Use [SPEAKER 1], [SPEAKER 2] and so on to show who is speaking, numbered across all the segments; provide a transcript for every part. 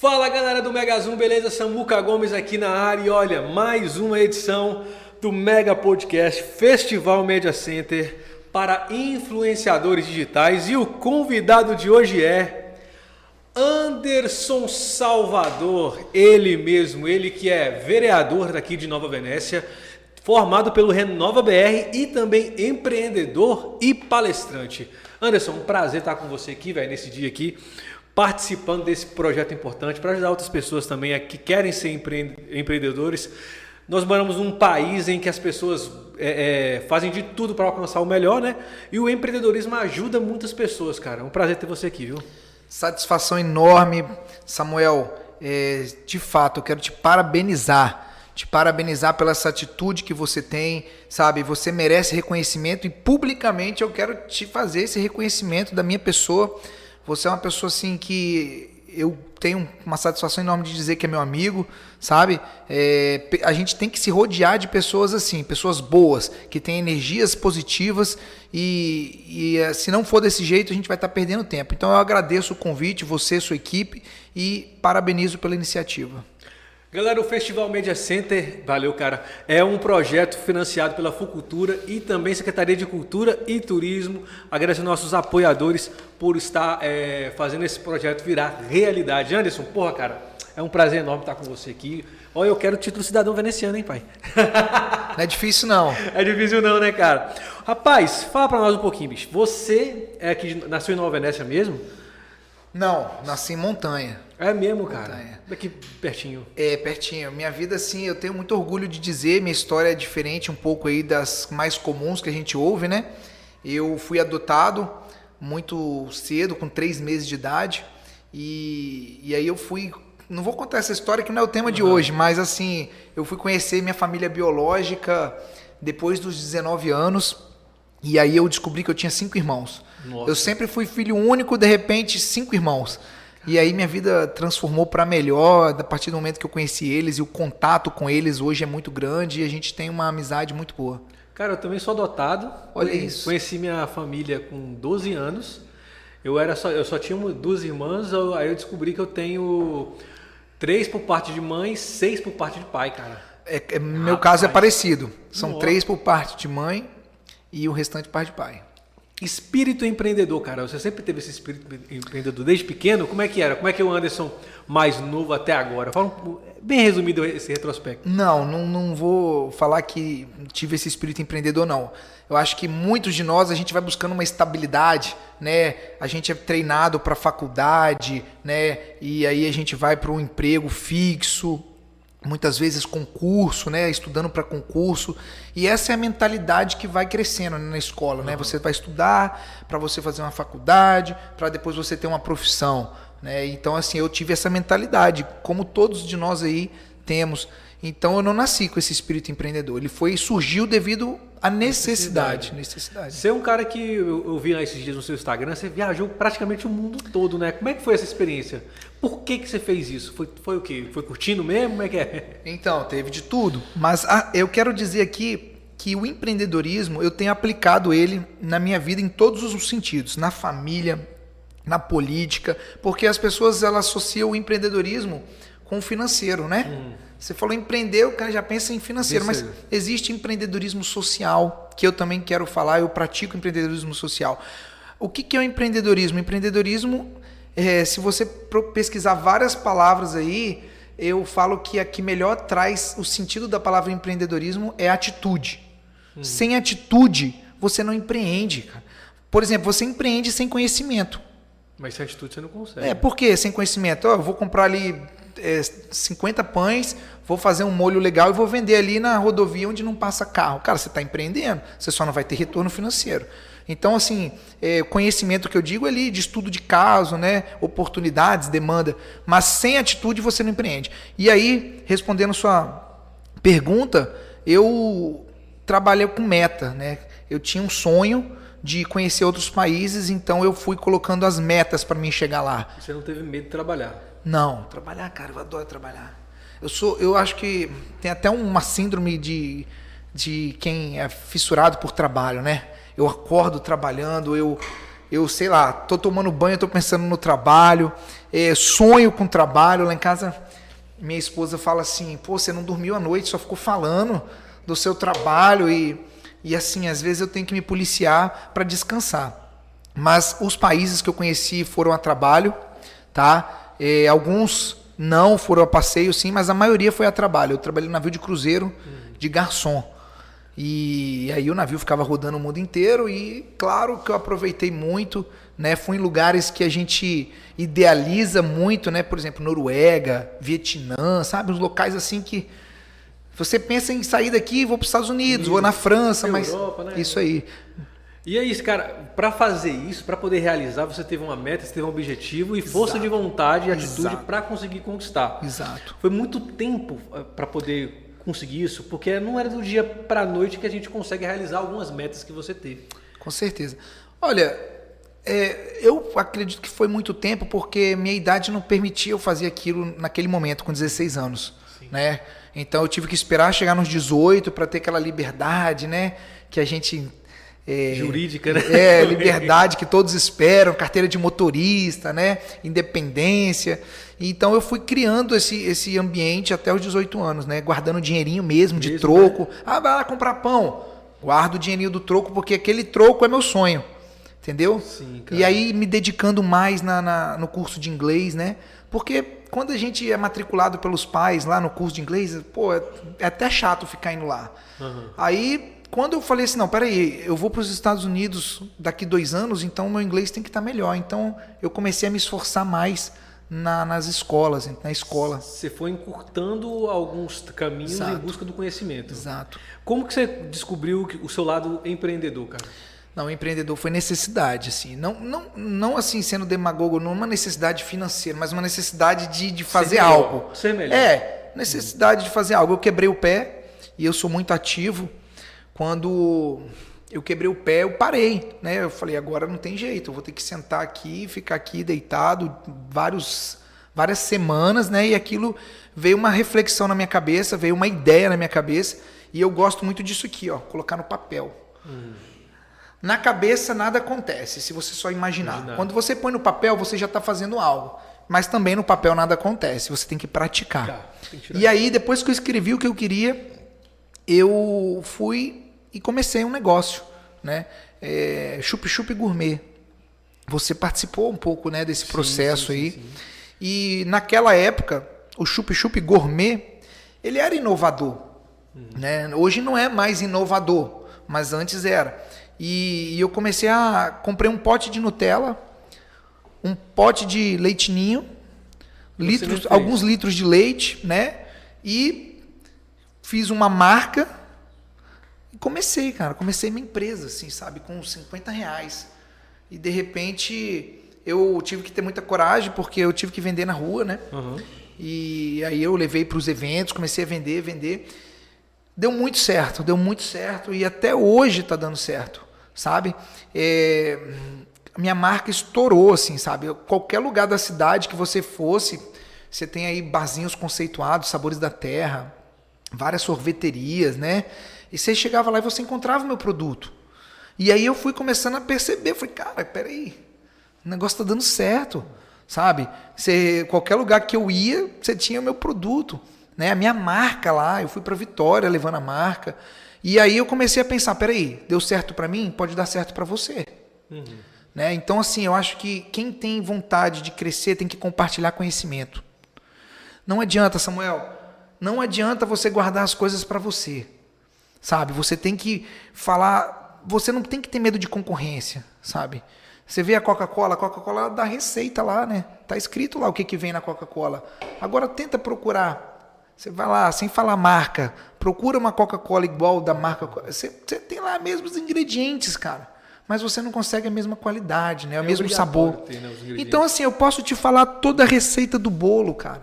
[SPEAKER 1] Fala galera do Mega Zoom, beleza? Samuca Gomes aqui na área e olha, mais uma edição do Mega Podcast Festival Media Center para influenciadores digitais e o convidado de hoje é Anderson Salvador, ele mesmo, ele que é vereador daqui de Nova Venécia, formado pelo Renova BR e também empreendedor e palestrante. Anderson, um prazer estar com você aqui, velho, nesse dia aqui participando desse projeto importante para ajudar outras pessoas também que querem ser empreendedores. Nós moramos num país em que as pessoas é, é, fazem de tudo para alcançar o melhor, né? E o empreendedorismo ajuda muitas pessoas, cara. É um prazer ter você aqui, viu?
[SPEAKER 2] Satisfação enorme, Samuel. É, de fato, eu quero te parabenizar te parabenizar pela essa atitude que você tem, sabe? Você merece reconhecimento e publicamente eu quero te fazer esse reconhecimento da minha pessoa você é uma pessoa assim que eu tenho uma satisfação enorme de dizer que é meu amigo, sabe? É, a gente tem que se rodear de pessoas assim, pessoas boas, que têm energias positivas e, e é, se não for desse jeito a gente vai estar perdendo tempo. Então eu agradeço o convite, você, sua equipe e parabenizo pela iniciativa.
[SPEAKER 1] Galera, o Festival Media Center, valeu cara, é um projeto financiado pela Fucultura e também Secretaria de Cultura e Turismo. Agradeço nossos apoiadores por estar é, fazendo esse projeto virar realidade. Anderson, porra cara, é um prazer enorme estar com você aqui. Olha, eu quero o título cidadão veneziano, hein, pai?
[SPEAKER 2] Não é difícil não.
[SPEAKER 1] É difícil não, né, cara? Rapaz, fala pra nós um pouquinho, bicho. Você é que nasceu em Nova Venécia mesmo?
[SPEAKER 2] Não, nasci em Montanha.
[SPEAKER 1] É mesmo, cara? Montanha. Daqui pertinho.
[SPEAKER 2] É, pertinho. Minha vida, assim, eu tenho muito orgulho de dizer, minha história é diferente um pouco aí das mais comuns que a gente ouve, né? Eu fui adotado muito cedo, com três meses de idade, e, e aí eu fui... Não vou contar essa história que não é o tema uhum. de hoje, mas assim, eu fui conhecer minha família biológica depois dos 19 anos, e aí eu descobri que eu tinha cinco irmãos. Nossa. Eu sempre fui filho único, de repente, cinco irmãos. E aí minha vida transformou para melhor a partir do momento que eu conheci eles e o contato com eles hoje é muito grande e a gente tem uma amizade muito boa.
[SPEAKER 1] Cara, eu também sou adotado.
[SPEAKER 2] Olha isso.
[SPEAKER 1] Conheci minha família com 12 anos. Eu era só, eu só tinha duas irmãs, aí eu descobri que eu tenho três por parte de mãe, seis por parte de pai, cara.
[SPEAKER 2] É, é meu Rapaz. caso é parecido. São Nossa. três por parte de mãe e o restante parte de pai.
[SPEAKER 1] Espírito empreendedor, cara. Você sempre teve esse espírito empreendedor desde pequeno? Como é que era? Como é que é o Anderson mais novo até agora? Fala um, bem resumido esse retrospecto.
[SPEAKER 2] Não, não, não vou falar que tive esse espírito empreendedor, não. Eu acho que muitos de nós a gente vai buscando uma estabilidade, né? A gente é treinado para faculdade, né? E aí a gente vai para um emprego fixo, muitas vezes concurso, né, estudando para concurso, e essa é a mentalidade que vai crescendo né, na escola, né? Você vai estudar para você fazer uma faculdade, para depois você ter uma profissão, né? Então assim, eu tive essa mentalidade, como todos de nós aí temos. Então eu não nasci com esse espírito empreendedor. Ele foi surgiu devido à necessidade.
[SPEAKER 1] necessidade. Você é um cara que eu, eu vi esses dias no seu Instagram, você viajou praticamente o mundo todo, né? Como é que foi essa experiência? Por que, que você fez isso? Foi, foi o quê? Foi curtindo mesmo? Como é que é?
[SPEAKER 2] Então, teve de tudo. Mas ah, eu quero dizer aqui que o empreendedorismo, eu tenho aplicado ele na minha vida em todos os sentidos. Na família, na política. Porque as pessoas elas associam o empreendedorismo com o financeiro, né? Hum. Você falou empreender, o cara já pensa em financeiro, mas existe empreendedorismo social, que eu também quero falar, eu pratico empreendedorismo social. O que, que é o empreendedorismo? empreendedorismo é, se você pesquisar várias palavras aí, eu falo que a que melhor traz o sentido da palavra empreendedorismo é atitude. Uhum. Sem atitude, você não empreende. Cara. Por exemplo, você empreende sem conhecimento.
[SPEAKER 1] Mas sem atitude você não consegue.
[SPEAKER 2] É, por quê? Sem conhecimento. Oh, eu vou comprar ali é, 50 pães, vou fazer um molho legal e vou vender ali na rodovia onde não passa carro. Cara, você está empreendendo, você só não vai ter retorno financeiro. Então, assim, é, conhecimento que eu digo ali de estudo de caso, né? Oportunidades, demanda. Mas sem atitude você não empreende. E aí, respondendo sua pergunta, eu trabalhei com meta, né? Eu tinha um sonho de conhecer outros países, então eu fui colocando as metas para mim chegar lá.
[SPEAKER 1] Você não teve medo de trabalhar?
[SPEAKER 2] Não, trabalhar, cara, eu adoro trabalhar. Eu sou, eu acho que tem até uma síndrome de, de quem é fissurado por trabalho, né? eu acordo trabalhando, eu, eu sei lá, tô tomando banho, tô pensando no trabalho. é, sonho com trabalho. Lá em casa, minha esposa fala assim: pô, você não dormiu à noite, só ficou falando do seu trabalho e, e assim, às vezes eu tenho que me policiar para descansar. Mas os países que eu conheci foram a trabalho, tá? É, alguns não foram a passeio, sim, mas a maioria foi a trabalho. Eu trabalhei no navio de cruzeiro de garçom. E aí o navio ficava rodando o mundo inteiro e claro que eu aproveitei muito, né? Fui em lugares que a gente idealiza muito, né? Por exemplo, Noruega, Vietnã, sabe? Uns locais assim que você pensa em sair daqui, vou para os Estados Unidos, vou na França, Europa, mas né? isso aí.
[SPEAKER 1] E é isso, cara. Para fazer isso, para poder realizar, você teve uma meta, você teve um objetivo e força Exato. de vontade e atitude para conseguir conquistar.
[SPEAKER 2] Exato.
[SPEAKER 1] Foi muito tempo eh, para poder conseguir isso, porque não era do dia para a noite que a gente consegue realizar algumas metas que você teve.
[SPEAKER 2] Com certeza. Olha, é, eu acredito que foi muito tempo porque minha idade não permitia eu fazer aquilo naquele momento, com 16 anos. Sim. Né? Então eu tive que esperar chegar nos 18 para ter aquela liberdade, né? Que a gente
[SPEAKER 1] é, jurídica, né?
[SPEAKER 2] É, liberdade que todos esperam, carteira de motorista, né? Independência. Então eu fui criando esse, esse ambiente até os 18 anos, né? Guardando dinheirinho mesmo, de troco. Né? Ah, vai lá comprar pão. Guardo o dinheirinho do troco, porque aquele troco é meu sonho. Entendeu?
[SPEAKER 1] Sim,
[SPEAKER 2] cara. E aí me dedicando mais na, na, no curso de inglês, né? Porque quando a gente é matriculado pelos pais lá no curso de inglês, pô, é, é até chato ficar indo lá. Uhum. Aí quando eu falei assim, não, peraí, eu vou para os Estados Unidos daqui dois anos, então meu inglês tem que estar tá melhor. Então eu comecei a me esforçar mais na, nas escolas, na escola.
[SPEAKER 1] Você foi encurtando alguns caminhos Exato. em busca do conhecimento.
[SPEAKER 2] Exato.
[SPEAKER 1] Como que você descobriu o seu lado empreendedor, cara?
[SPEAKER 2] Não, empreendedor foi necessidade, assim. Não, não, não assim sendo demagogo, não uma necessidade financeira, mas uma necessidade de, de fazer
[SPEAKER 1] Ser
[SPEAKER 2] algo.
[SPEAKER 1] Ser melhor.
[SPEAKER 2] É, necessidade de fazer algo. Eu quebrei o pé e eu sou muito ativo. Quando eu quebrei o pé, eu parei, né? Eu falei, agora não tem jeito, eu vou ter que sentar aqui, ficar aqui deitado vários, várias semanas, né? E aquilo veio uma reflexão na minha cabeça, veio uma ideia na minha cabeça, e eu gosto muito disso aqui, ó, colocar no papel. Hum. Na cabeça nada acontece, se você só imaginar. Imaginar. Quando você põe no papel, você já está fazendo algo. Mas também no papel nada acontece, você tem que praticar. Tem que e aí, depois que eu escrevi o que eu queria, eu fui e comecei um negócio, né? É, Chup Chup Gourmet. Você participou um pouco, né, desse processo sim, sim, aí. Sim, e naquela época, o Chup Chup Gourmet, ele era inovador, uhum. né? Hoje não é mais inovador, mas antes era. E, e eu comecei a comprei um pote de Nutella, um pote de leitinho, litros, alguns litros de leite, né? E fiz uma marca comecei, cara, comecei minha empresa, assim, sabe, com 50 reais. E de repente eu tive que ter muita coragem, porque eu tive que vender na rua, né? Uhum. E aí eu levei para os eventos, comecei a vender, vender. Deu muito certo, deu muito certo e até hoje está dando certo, sabe? É, minha marca estourou, assim, sabe? Qualquer lugar da cidade que você fosse, você tem aí barzinhos conceituados, sabores da terra, várias sorveterias, né? E você chegava lá e você encontrava o meu produto. E aí eu fui começando a perceber, falei, cara, peraí, o negócio tá dando certo, sabe? Você, qualquer lugar que eu ia, você tinha o meu produto, né? A minha marca lá, eu fui para Vitória levando a marca. E aí eu comecei a pensar, peraí, deu certo para mim, pode dar certo para você. Uhum. Né? Então, assim, eu acho que quem tem vontade de crescer tem que compartilhar conhecimento. Não adianta, Samuel, não adianta você guardar as coisas para você. Sabe? Você tem que falar. Você não tem que ter medo de concorrência, sabe? Você vê a Coca-Cola, a Coca-Cola dá receita lá, né? Tá escrito lá o que, que vem na Coca-Cola. Agora tenta procurar. Você vai lá, sem falar marca, procura uma Coca-Cola igual da marca. Você, você tem lá mesmo os ingredientes, cara. Mas você não consegue a mesma qualidade, né? O é mesmo sabor. Ter, né, então, assim, eu posso te falar toda a receita do bolo, cara.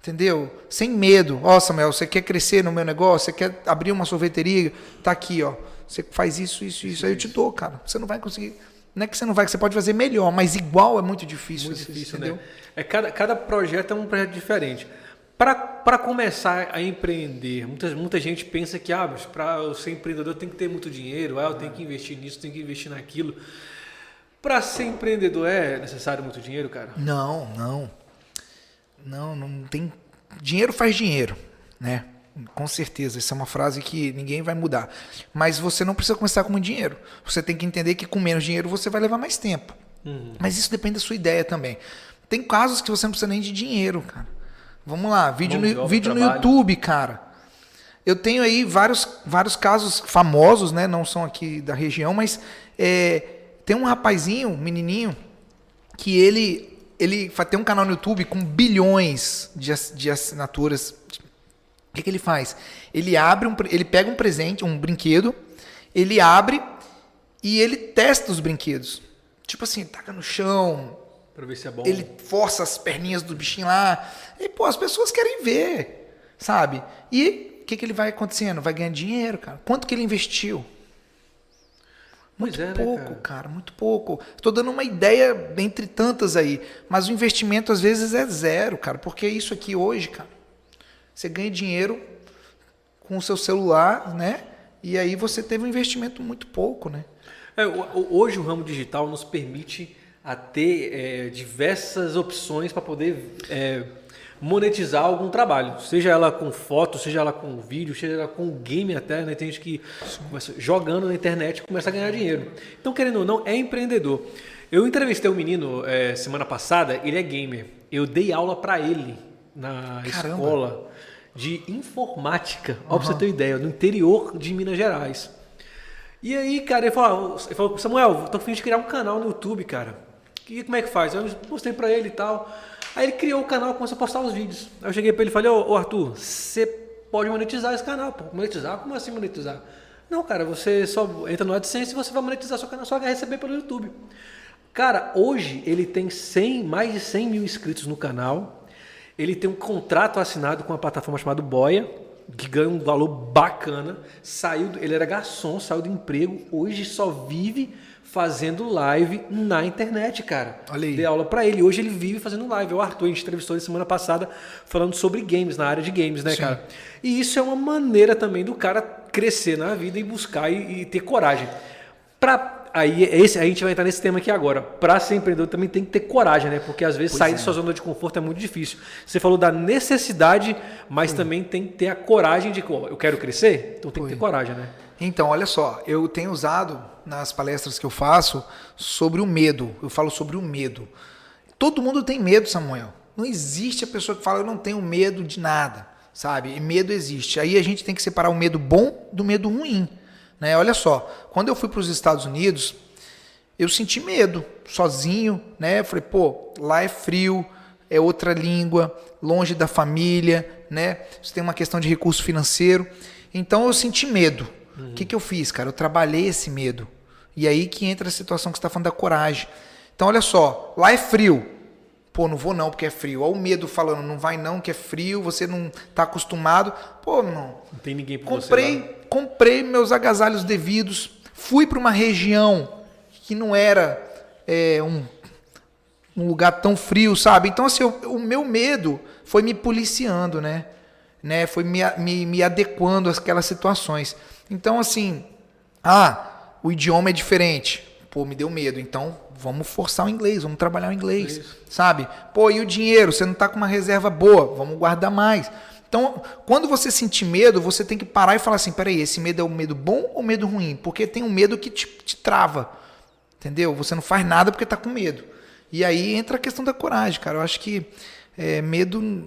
[SPEAKER 2] Entendeu? Sem medo. Ó, oh, Samuel, você quer crescer no meu negócio? Você quer abrir uma sorveteria? Tá aqui, ó. Você faz isso, isso, isso. Aí eu te dou, cara. Você não vai conseguir. Não é que você não vai, você pode fazer melhor, mas igual é muito difícil.
[SPEAKER 1] Muito difícil, entendeu? Né? É cada, cada projeto é um projeto diferente. Para começar a empreender, muita, muita gente pensa que ah, para ser empreendedor tem que ter muito dinheiro, ah, eu tenho que investir nisso, tenho que investir naquilo. Para ser empreendedor é necessário muito dinheiro, cara?
[SPEAKER 2] Não, não. Não, não tem. Dinheiro faz dinheiro, né? Com certeza, essa é uma frase que ninguém vai mudar. Mas você não precisa começar com muito dinheiro. Você tem que entender que com menos dinheiro você vai levar mais tempo. Uhum. Mas isso depende da sua ideia também. Tem casos que você não precisa nem de dinheiro, cara. Vamos lá, vídeo, no, vídeo no YouTube, cara. Eu tenho aí vários, vários casos famosos, né? Não são aqui da região, mas é, tem um rapazinho, um menininho, que ele ele tem um canal no YouTube com bilhões de, de assinaturas que, que ele faz? Ele abre um, ele pega um presente, um brinquedo, ele abre e ele testa os brinquedos. Tipo assim, taca no chão.
[SPEAKER 1] Pra ver se é bom.
[SPEAKER 2] Ele força as perninhas do bichinho lá. E, pô, as pessoas querem ver, sabe? E o que, que ele vai acontecendo? Vai ganhar dinheiro, cara. Quanto que ele investiu? Muito é, né, pouco, né, cara? cara? muito pouco. Estou dando uma ideia entre tantas aí, mas o investimento às vezes é zero, cara, porque isso aqui hoje, cara, você ganha dinheiro com o seu celular, né? E aí você teve um investimento muito pouco, né?
[SPEAKER 1] É, hoje o ramo digital nos permite a ter é, diversas opções para poder é, monetizar algum trabalho, seja ela com foto, seja ela com vídeo, seja ela com game até, né? Tem gente que começa, jogando na internet começa a ganhar dinheiro. Então, querendo ou não, é empreendedor. Eu entrevistei um menino é, semana passada, ele é gamer. Eu dei aula para ele na Caramba. escola de informática, uhum. ó, pra você ter uma ideia, no interior de Minas Gerais. E aí, cara, ele falou, ele falou Samuel, tô fingindo de criar um canal no YouTube, cara. E como é que faz? Eu mostrei pra ele e tal. Aí ele criou o canal começou a postar os vídeos. Aí eu cheguei pra ele e falei, ô, ô Arthur, você pode monetizar esse canal, pô. Monetizar? Como assim monetizar? Não, cara, você só entra no AdSense e você vai monetizar seu canal, só vai receber pelo YouTube. Cara, hoje ele tem 100, mais de 100 mil inscritos no canal. Ele tem um contrato assinado com uma plataforma chamada Boia, que ganha um valor bacana. Saiu, ele era garçom, saiu do emprego, hoje só vive fazendo live na internet, cara.
[SPEAKER 2] Olha aí.
[SPEAKER 1] Dei aula para ele. Hoje ele vive fazendo live. O Arthur, a gente entrevistou ele semana passada falando sobre games, na área de games, né, Sim. cara? E isso é uma maneira também do cara crescer na vida e buscar e, e ter coragem. Para aí esse, a gente vai entrar nesse tema aqui agora. Para ser empreendedor também tem que ter coragem, né? Porque às vezes pois sair é. de sua zona de conforto é muito difícil. Você falou da necessidade, mas também tem que ter a coragem de, oh, eu quero crescer, então tem que ter coragem, né?
[SPEAKER 2] Então, olha só, eu tenho usado nas palestras que eu faço sobre o medo. Eu falo sobre o medo. Todo mundo tem medo, Samuel. Não existe a pessoa que fala eu não tenho medo de nada, sabe? E medo existe. Aí a gente tem que separar o medo bom do medo ruim. Né? Olha só, quando eu fui para os Estados Unidos, eu senti medo, sozinho, né? Eu falei, pô, lá é frio, é outra língua, longe da família, né? Tem uma questão de recurso financeiro. Então eu senti medo. O uhum. que, que eu fiz, cara? Eu trabalhei esse medo. E aí que entra a situação que você está falando da coragem. Então, olha só, lá é frio. Pô, não vou não porque é frio. Olha o medo falando, não vai não que é frio, você não está acostumado. Pô, não.
[SPEAKER 1] Não tem ninguém
[SPEAKER 2] por comprei, você lá. Comprei meus agasalhos devidos, fui para uma região que não era é, um, um lugar tão frio, sabe? Então, assim, o, o meu medo foi me policiando, né? né? Foi me, me, me adequando àquelas situações. Então, assim, ah, o idioma é diferente. Pô, me deu medo. Então, vamos forçar o inglês, vamos trabalhar o inglês, Isso. sabe? Pô, e o dinheiro? Você não está com uma reserva boa, vamos guardar mais. Então, quando você sentir medo, você tem que parar e falar assim: peraí, esse medo é o medo bom ou medo ruim? Porque tem um medo que te, te trava, entendeu? Você não faz nada porque está com medo. E aí entra a questão da coragem, cara. Eu acho que é, medo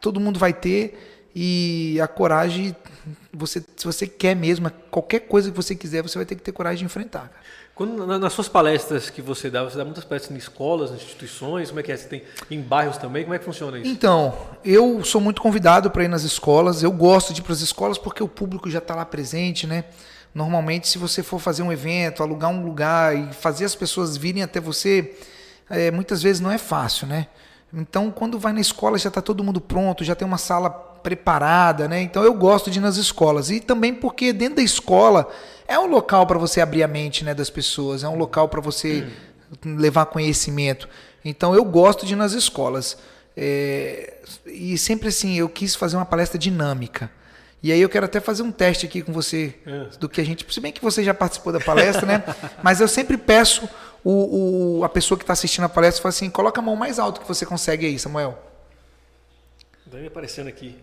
[SPEAKER 2] todo mundo vai ter e a coragem, você, se você quer mesmo, qualquer coisa que você quiser, você vai ter que ter coragem de enfrentar. Cara.
[SPEAKER 1] Quando, nas suas palestras que você dá, você dá muitas palestras em escolas, instituições, como é que é? Você tem em bairros também? Como é que funciona isso?
[SPEAKER 2] Então, eu sou muito convidado para ir nas escolas. Eu gosto de ir para as escolas porque o público já está lá presente, né? Normalmente, se você for fazer um evento, alugar um lugar e fazer as pessoas virem até você, é, muitas vezes não é fácil, né? Então, quando vai na escola, já está todo mundo pronto, já tem uma sala preparada, né? Então, eu gosto de ir nas escolas. E também porque dentro da escola é um local para você abrir a mente né, das pessoas, é um local para você hum. levar conhecimento. Então eu gosto de ir nas escolas. É, e sempre assim, eu quis fazer uma palestra dinâmica. E aí eu quero até fazer um teste aqui com você é. do que a gente. Se bem que você já participou da palestra, né? Mas eu sempre peço o, o a pessoa que está assistindo a palestra fala assim: coloca a mão mais alto que você consegue aí, Samuel.
[SPEAKER 1] Tá me aparecendo aqui.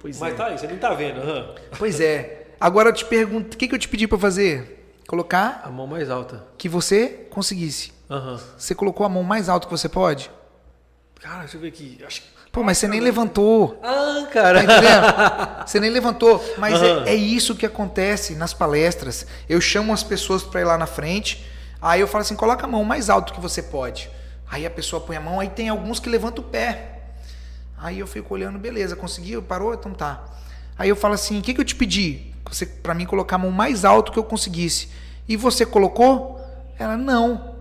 [SPEAKER 1] Pois Mas é. tá aí, você nem tá vendo. Uhum.
[SPEAKER 2] Pois é. Agora eu te pergunto: o que, que eu te pedi para fazer? Colocar.
[SPEAKER 1] A mão mais alta.
[SPEAKER 2] Que você conseguisse.
[SPEAKER 1] Uhum.
[SPEAKER 2] Você colocou a mão mais alto que você pode?
[SPEAKER 1] Cara, deixa eu ver aqui. Acho que
[SPEAKER 2] Pô, mas você nem levantou.
[SPEAKER 1] Ah, cara. Tá
[SPEAKER 2] entendendo? Você nem levantou. Mas uhum. é, é, isso que acontece nas palestras. Eu chamo as pessoas para ir lá na frente. Aí eu falo assim: coloca a mão mais alto que você pode. Aí a pessoa põe a mão. Aí tem alguns que levantam o pé. Aí eu fico olhando, beleza, conseguiu? Parou? Então tá. Aí eu falo assim: o que, que eu te pedi? Você, para mim, colocar a mão mais alto que eu conseguisse. E você colocou? Ela, não.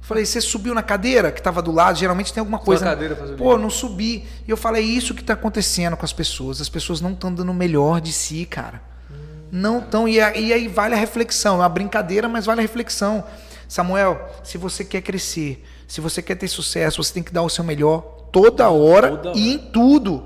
[SPEAKER 2] Falei, você subiu na cadeira que estava do lado? Geralmente tem alguma coisa.
[SPEAKER 1] Na cadeira pra
[SPEAKER 2] Pô, não subi. E eu falei, é isso que está acontecendo com as pessoas. As pessoas não estão dando o melhor de si, cara. Hum, não estão. E, e aí vale a reflexão. É uma brincadeira, mas vale a reflexão. Samuel, se você quer crescer, se você quer ter sucesso, você tem que dar o seu melhor toda hora toda e hora. em tudo.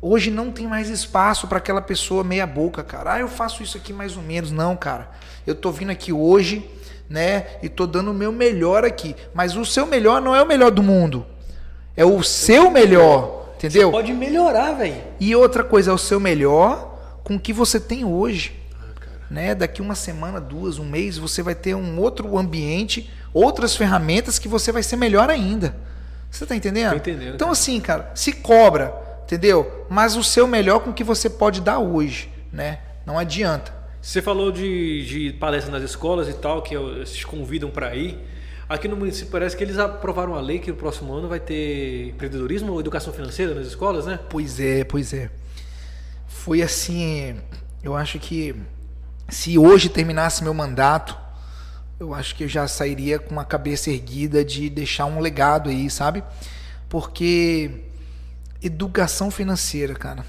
[SPEAKER 2] Hoje não tem mais espaço para aquela pessoa meia boca, cara. Ah, eu faço isso aqui mais ou menos. Não, cara. Eu tô vindo aqui hoje né? E tô dando o meu melhor aqui. Mas o seu melhor não é o melhor do mundo. É o seu melhor, entendeu?
[SPEAKER 1] Você pode melhorar, velho.
[SPEAKER 2] E outra coisa, é o seu melhor com o que você tem hoje. Né? Daqui uma semana, duas, um mês, você vai ter um outro ambiente, outras ferramentas que você vai ser melhor ainda. Você tá entendendo?
[SPEAKER 1] Tô entendendo.
[SPEAKER 2] Então, assim, cara, se cobra, entendeu? Mas o seu melhor com o que você pode dar hoje, né? Não adianta.
[SPEAKER 1] Você falou de, de palestras nas escolas e tal, que vocês convidam para ir. Aqui no município parece que eles aprovaram a lei que no próximo ano vai ter empreendedorismo ou educação financeira nas escolas, né?
[SPEAKER 2] Pois é, pois é. Foi assim, eu acho que se hoje terminasse meu mandato, eu acho que eu já sairia com uma cabeça erguida de deixar um legado aí, sabe? Porque educação financeira, cara,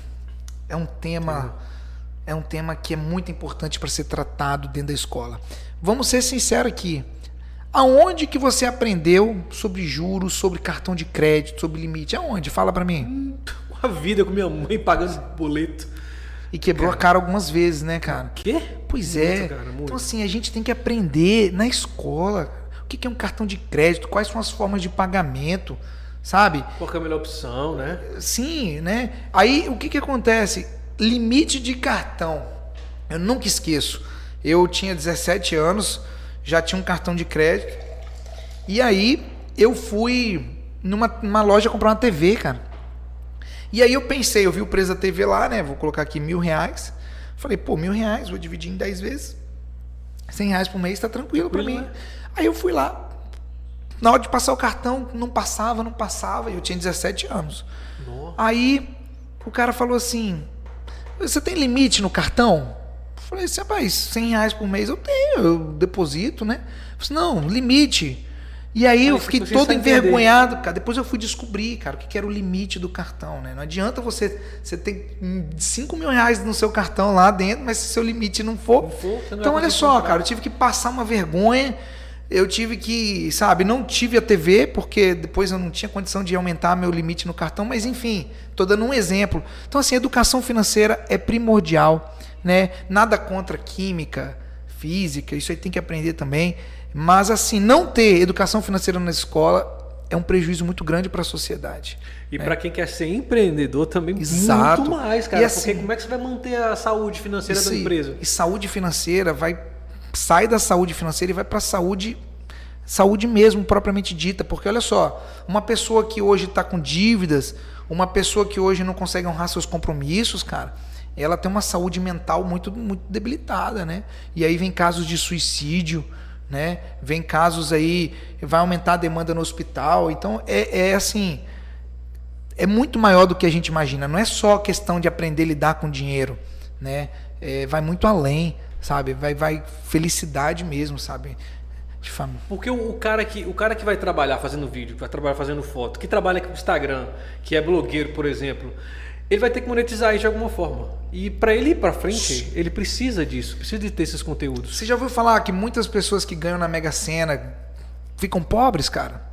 [SPEAKER 2] é um tema é um tema que é muito importante para ser tratado dentro da escola. Vamos ser sinceros aqui. Aonde que você aprendeu sobre juros, sobre cartão de crédito, sobre limite? Aonde? Fala para mim.
[SPEAKER 1] A vida com minha mãe pagando boleto.
[SPEAKER 2] E quebrou cara. a cara algumas vezes, né, cara?
[SPEAKER 1] Quê?
[SPEAKER 2] Pois muito, é. Cara, então, assim, a gente tem que aprender na escola. O que é um cartão de crédito? Quais são as formas de pagamento? Sabe?
[SPEAKER 1] Qual é a melhor opção, né?
[SPEAKER 2] Sim, né? Aí, o que que acontece? limite de cartão. Eu nunca esqueço. Eu tinha 17 anos, já tinha um cartão de crédito. E aí eu fui numa, numa loja comprar uma TV, cara. E aí eu pensei, eu vi o preço da TV lá, né? Vou colocar aqui mil reais. Falei, pô, mil reais, vou dividir em 10 vezes. 100 reais por mês tá tranquilo para mim. Né? Aí eu fui lá. Na hora de passar o cartão, não passava, não passava. E eu tinha 17 anos. Nossa. Aí o cara falou assim: você tem limite no cartão? Eu falei assim, rapaz, 100 reais por mês eu tenho, eu deposito, né? Eu falei, não, limite. E aí eu fiquei todo envergonhado, cara. Depois eu fui descobrir, cara, o que era o limite do cartão, né? Não adianta você, você ter 5 mil reais no seu cartão lá dentro, mas se seu limite não for. Não for então, olha só, comprar. cara, eu tive que passar uma vergonha eu tive que, sabe, não tive a TV, porque depois eu não tinha condição de aumentar meu limite no cartão, mas enfim, estou dando um exemplo. Então, assim, educação financeira é primordial, né? Nada contra química, física, isso aí tem que aprender também. Mas, assim, não ter educação financeira na escola é um prejuízo muito grande para a sociedade.
[SPEAKER 1] E né? para quem quer ser empreendedor também Exato. muito mais, cara. E assim, porque como é que você vai manter a saúde financeira da empresa?
[SPEAKER 2] E saúde financeira vai sai da saúde financeira e vai para a saúde saúde mesmo propriamente dita, porque olha só, uma pessoa que hoje está com dívidas, uma pessoa que hoje não consegue honrar seus compromissos, cara, ela tem uma saúde mental muito muito debilitada, né? E aí vem casos de suicídio, né? Vem casos aí, vai aumentar a demanda no hospital, então é, é assim, é muito maior do que a gente imagina. Não é só questão de aprender a lidar com dinheiro, né? É, vai muito além sabe? Vai, vai felicidade mesmo, sabe? De família.
[SPEAKER 1] Porque o, o, cara que, o cara que vai trabalhar fazendo vídeo, que vai trabalhar fazendo foto, que trabalha com Instagram, que é blogueiro, por exemplo, ele vai ter que monetizar isso de alguma forma. E para ele ir para frente, ele precisa disso, precisa de ter esses conteúdos.
[SPEAKER 2] Você já ouviu falar que muitas pessoas que ganham na Mega Sena ficam pobres, cara?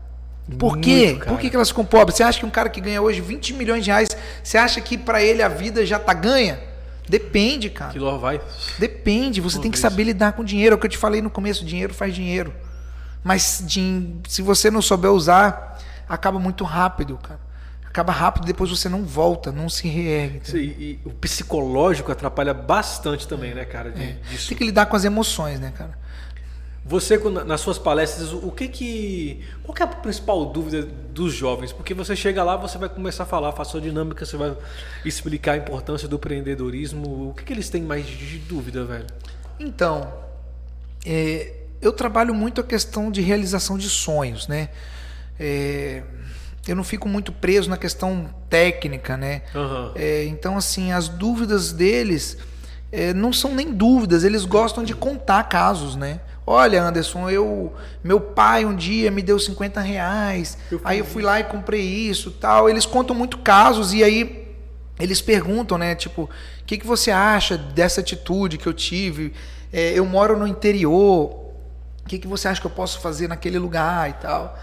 [SPEAKER 2] Por Muito, quê? Cara. Por que, que elas ficam pobres? Você acha que um cara que ganha hoje 20 milhões de reais, você acha que para ele a vida já tá ganha? Depende, cara.
[SPEAKER 1] Aquilo vai.
[SPEAKER 2] Depende, você
[SPEAKER 1] Uma
[SPEAKER 2] tem que
[SPEAKER 1] vez.
[SPEAKER 2] saber lidar com dinheiro. É o que eu te falei no começo, dinheiro faz dinheiro. Mas din- se você não souber usar, acaba muito rápido, cara. Acaba rápido, depois você não volta, não se reergue.
[SPEAKER 1] Isso, E, e o psicológico atrapalha bastante também, né, cara? de- disso.
[SPEAKER 2] Tem que lidar com as emoções, né, cara?
[SPEAKER 1] Você, nas suas palestras, o que que. Qual que é a principal dúvida dos jovens? Porque você chega lá, você vai começar a falar, faz sua dinâmica, você vai explicar a importância do empreendedorismo. O que, que eles têm mais de dúvida, velho?
[SPEAKER 2] Então, é, eu trabalho muito a questão de realização de sonhos, né? É, eu não fico muito preso na questão técnica, né?
[SPEAKER 1] Aham.
[SPEAKER 2] É, então, assim, as dúvidas deles é, não são nem dúvidas, eles gostam de contar casos, né? Olha, Anderson, eu, meu pai um dia me deu 50 reais,
[SPEAKER 1] Eu
[SPEAKER 2] aí eu fui lá e comprei isso, tal. Eles contam muito casos e aí eles perguntam, né? Tipo, o que, que você acha dessa atitude que eu tive? É, eu moro no interior, o que, que você acha que eu posso fazer naquele lugar e tal?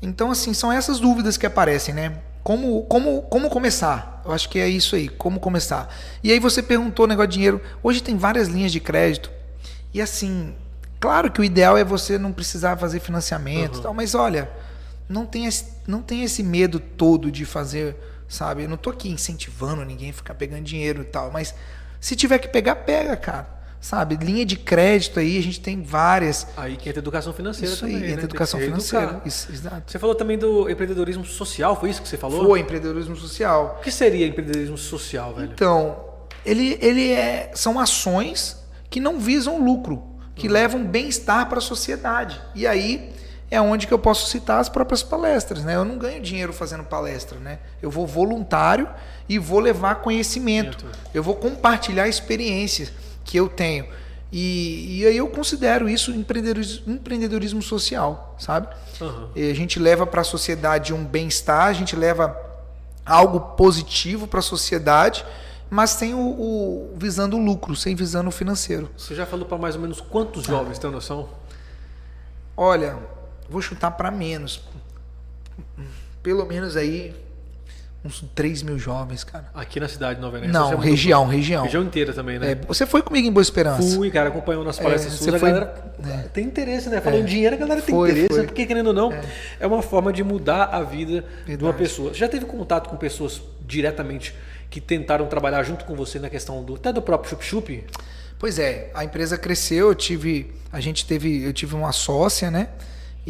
[SPEAKER 2] Então, assim, são essas dúvidas que aparecem, né? Como, como, como começar? Eu acho que é isso aí, como começar. E aí você perguntou o negócio de dinheiro. Hoje tem várias linhas de crédito. E assim, claro que o ideal é você não precisar fazer financiamento e tal, mas olha, não tem, esse, não tem esse medo todo de fazer, sabe? Eu não tô aqui incentivando ninguém a ficar pegando dinheiro e tal, mas se tiver que pegar, pega, cara. Sabe? Linha de crédito aí, a gente tem várias.
[SPEAKER 1] Aí que entra educação financeira
[SPEAKER 2] Isso aí,
[SPEAKER 1] também. né?
[SPEAKER 2] entra
[SPEAKER 1] Tem que
[SPEAKER 2] educação financeira. Isso, exato.
[SPEAKER 1] Você falou também do empreendedorismo social, foi isso que você falou?
[SPEAKER 2] Foi empreendedorismo social.
[SPEAKER 1] O que seria empreendedorismo social, velho?
[SPEAKER 2] Então, ele, ele é, são ações que não visam lucro, que levam bem-estar para a sociedade. E aí é onde que eu posso citar as próprias palestras, né? Eu não ganho dinheiro fazendo palestra, né? Eu vou voluntário e vou levar conhecimento. Eu vou compartilhar experiências que eu tenho. E, e aí eu considero isso empreendedorismo, empreendedorismo social, sabe? E a gente leva para a sociedade um bem-estar, a gente leva algo positivo para a sociedade, mas sem o, o- visando o lucro, sem visando o financeiro.
[SPEAKER 1] Você já falou para mais ou menos quantos jovens, tem noção?
[SPEAKER 2] Olha, vou chutar para menos. Pelo menos aí uns 3 mil jovens, cara.
[SPEAKER 1] Aqui na cidade de Nova Venécia.
[SPEAKER 2] Não,
[SPEAKER 1] é
[SPEAKER 2] região, região.
[SPEAKER 1] Região inteira também, né?
[SPEAKER 2] É, você foi comigo em Boa Esperança?
[SPEAKER 1] Fui, cara, acompanhou nas palestras
[SPEAKER 2] É,
[SPEAKER 1] suas.
[SPEAKER 2] você
[SPEAKER 1] A
[SPEAKER 2] foi-
[SPEAKER 1] galera
[SPEAKER 2] é.
[SPEAKER 1] tem interesse, né? Falando em dinheiro, a galera tem
[SPEAKER 2] Foi,
[SPEAKER 1] interesse,
[SPEAKER 2] foi.
[SPEAKER 1] né? porque querendo ou não, é. uma forma de mudar a vida de uma
[SPEAKER 2] Verdade.
[SPEAKER 1] pessoa. Você já teve contato com pessoas diretamente que tentaram trabalhar junto com você na questão do até do próprio chup chup?
[SPEAKER 2] Pois é, a empresa cresceu, eu tive, a gente teve, eu tive uma sócia, né?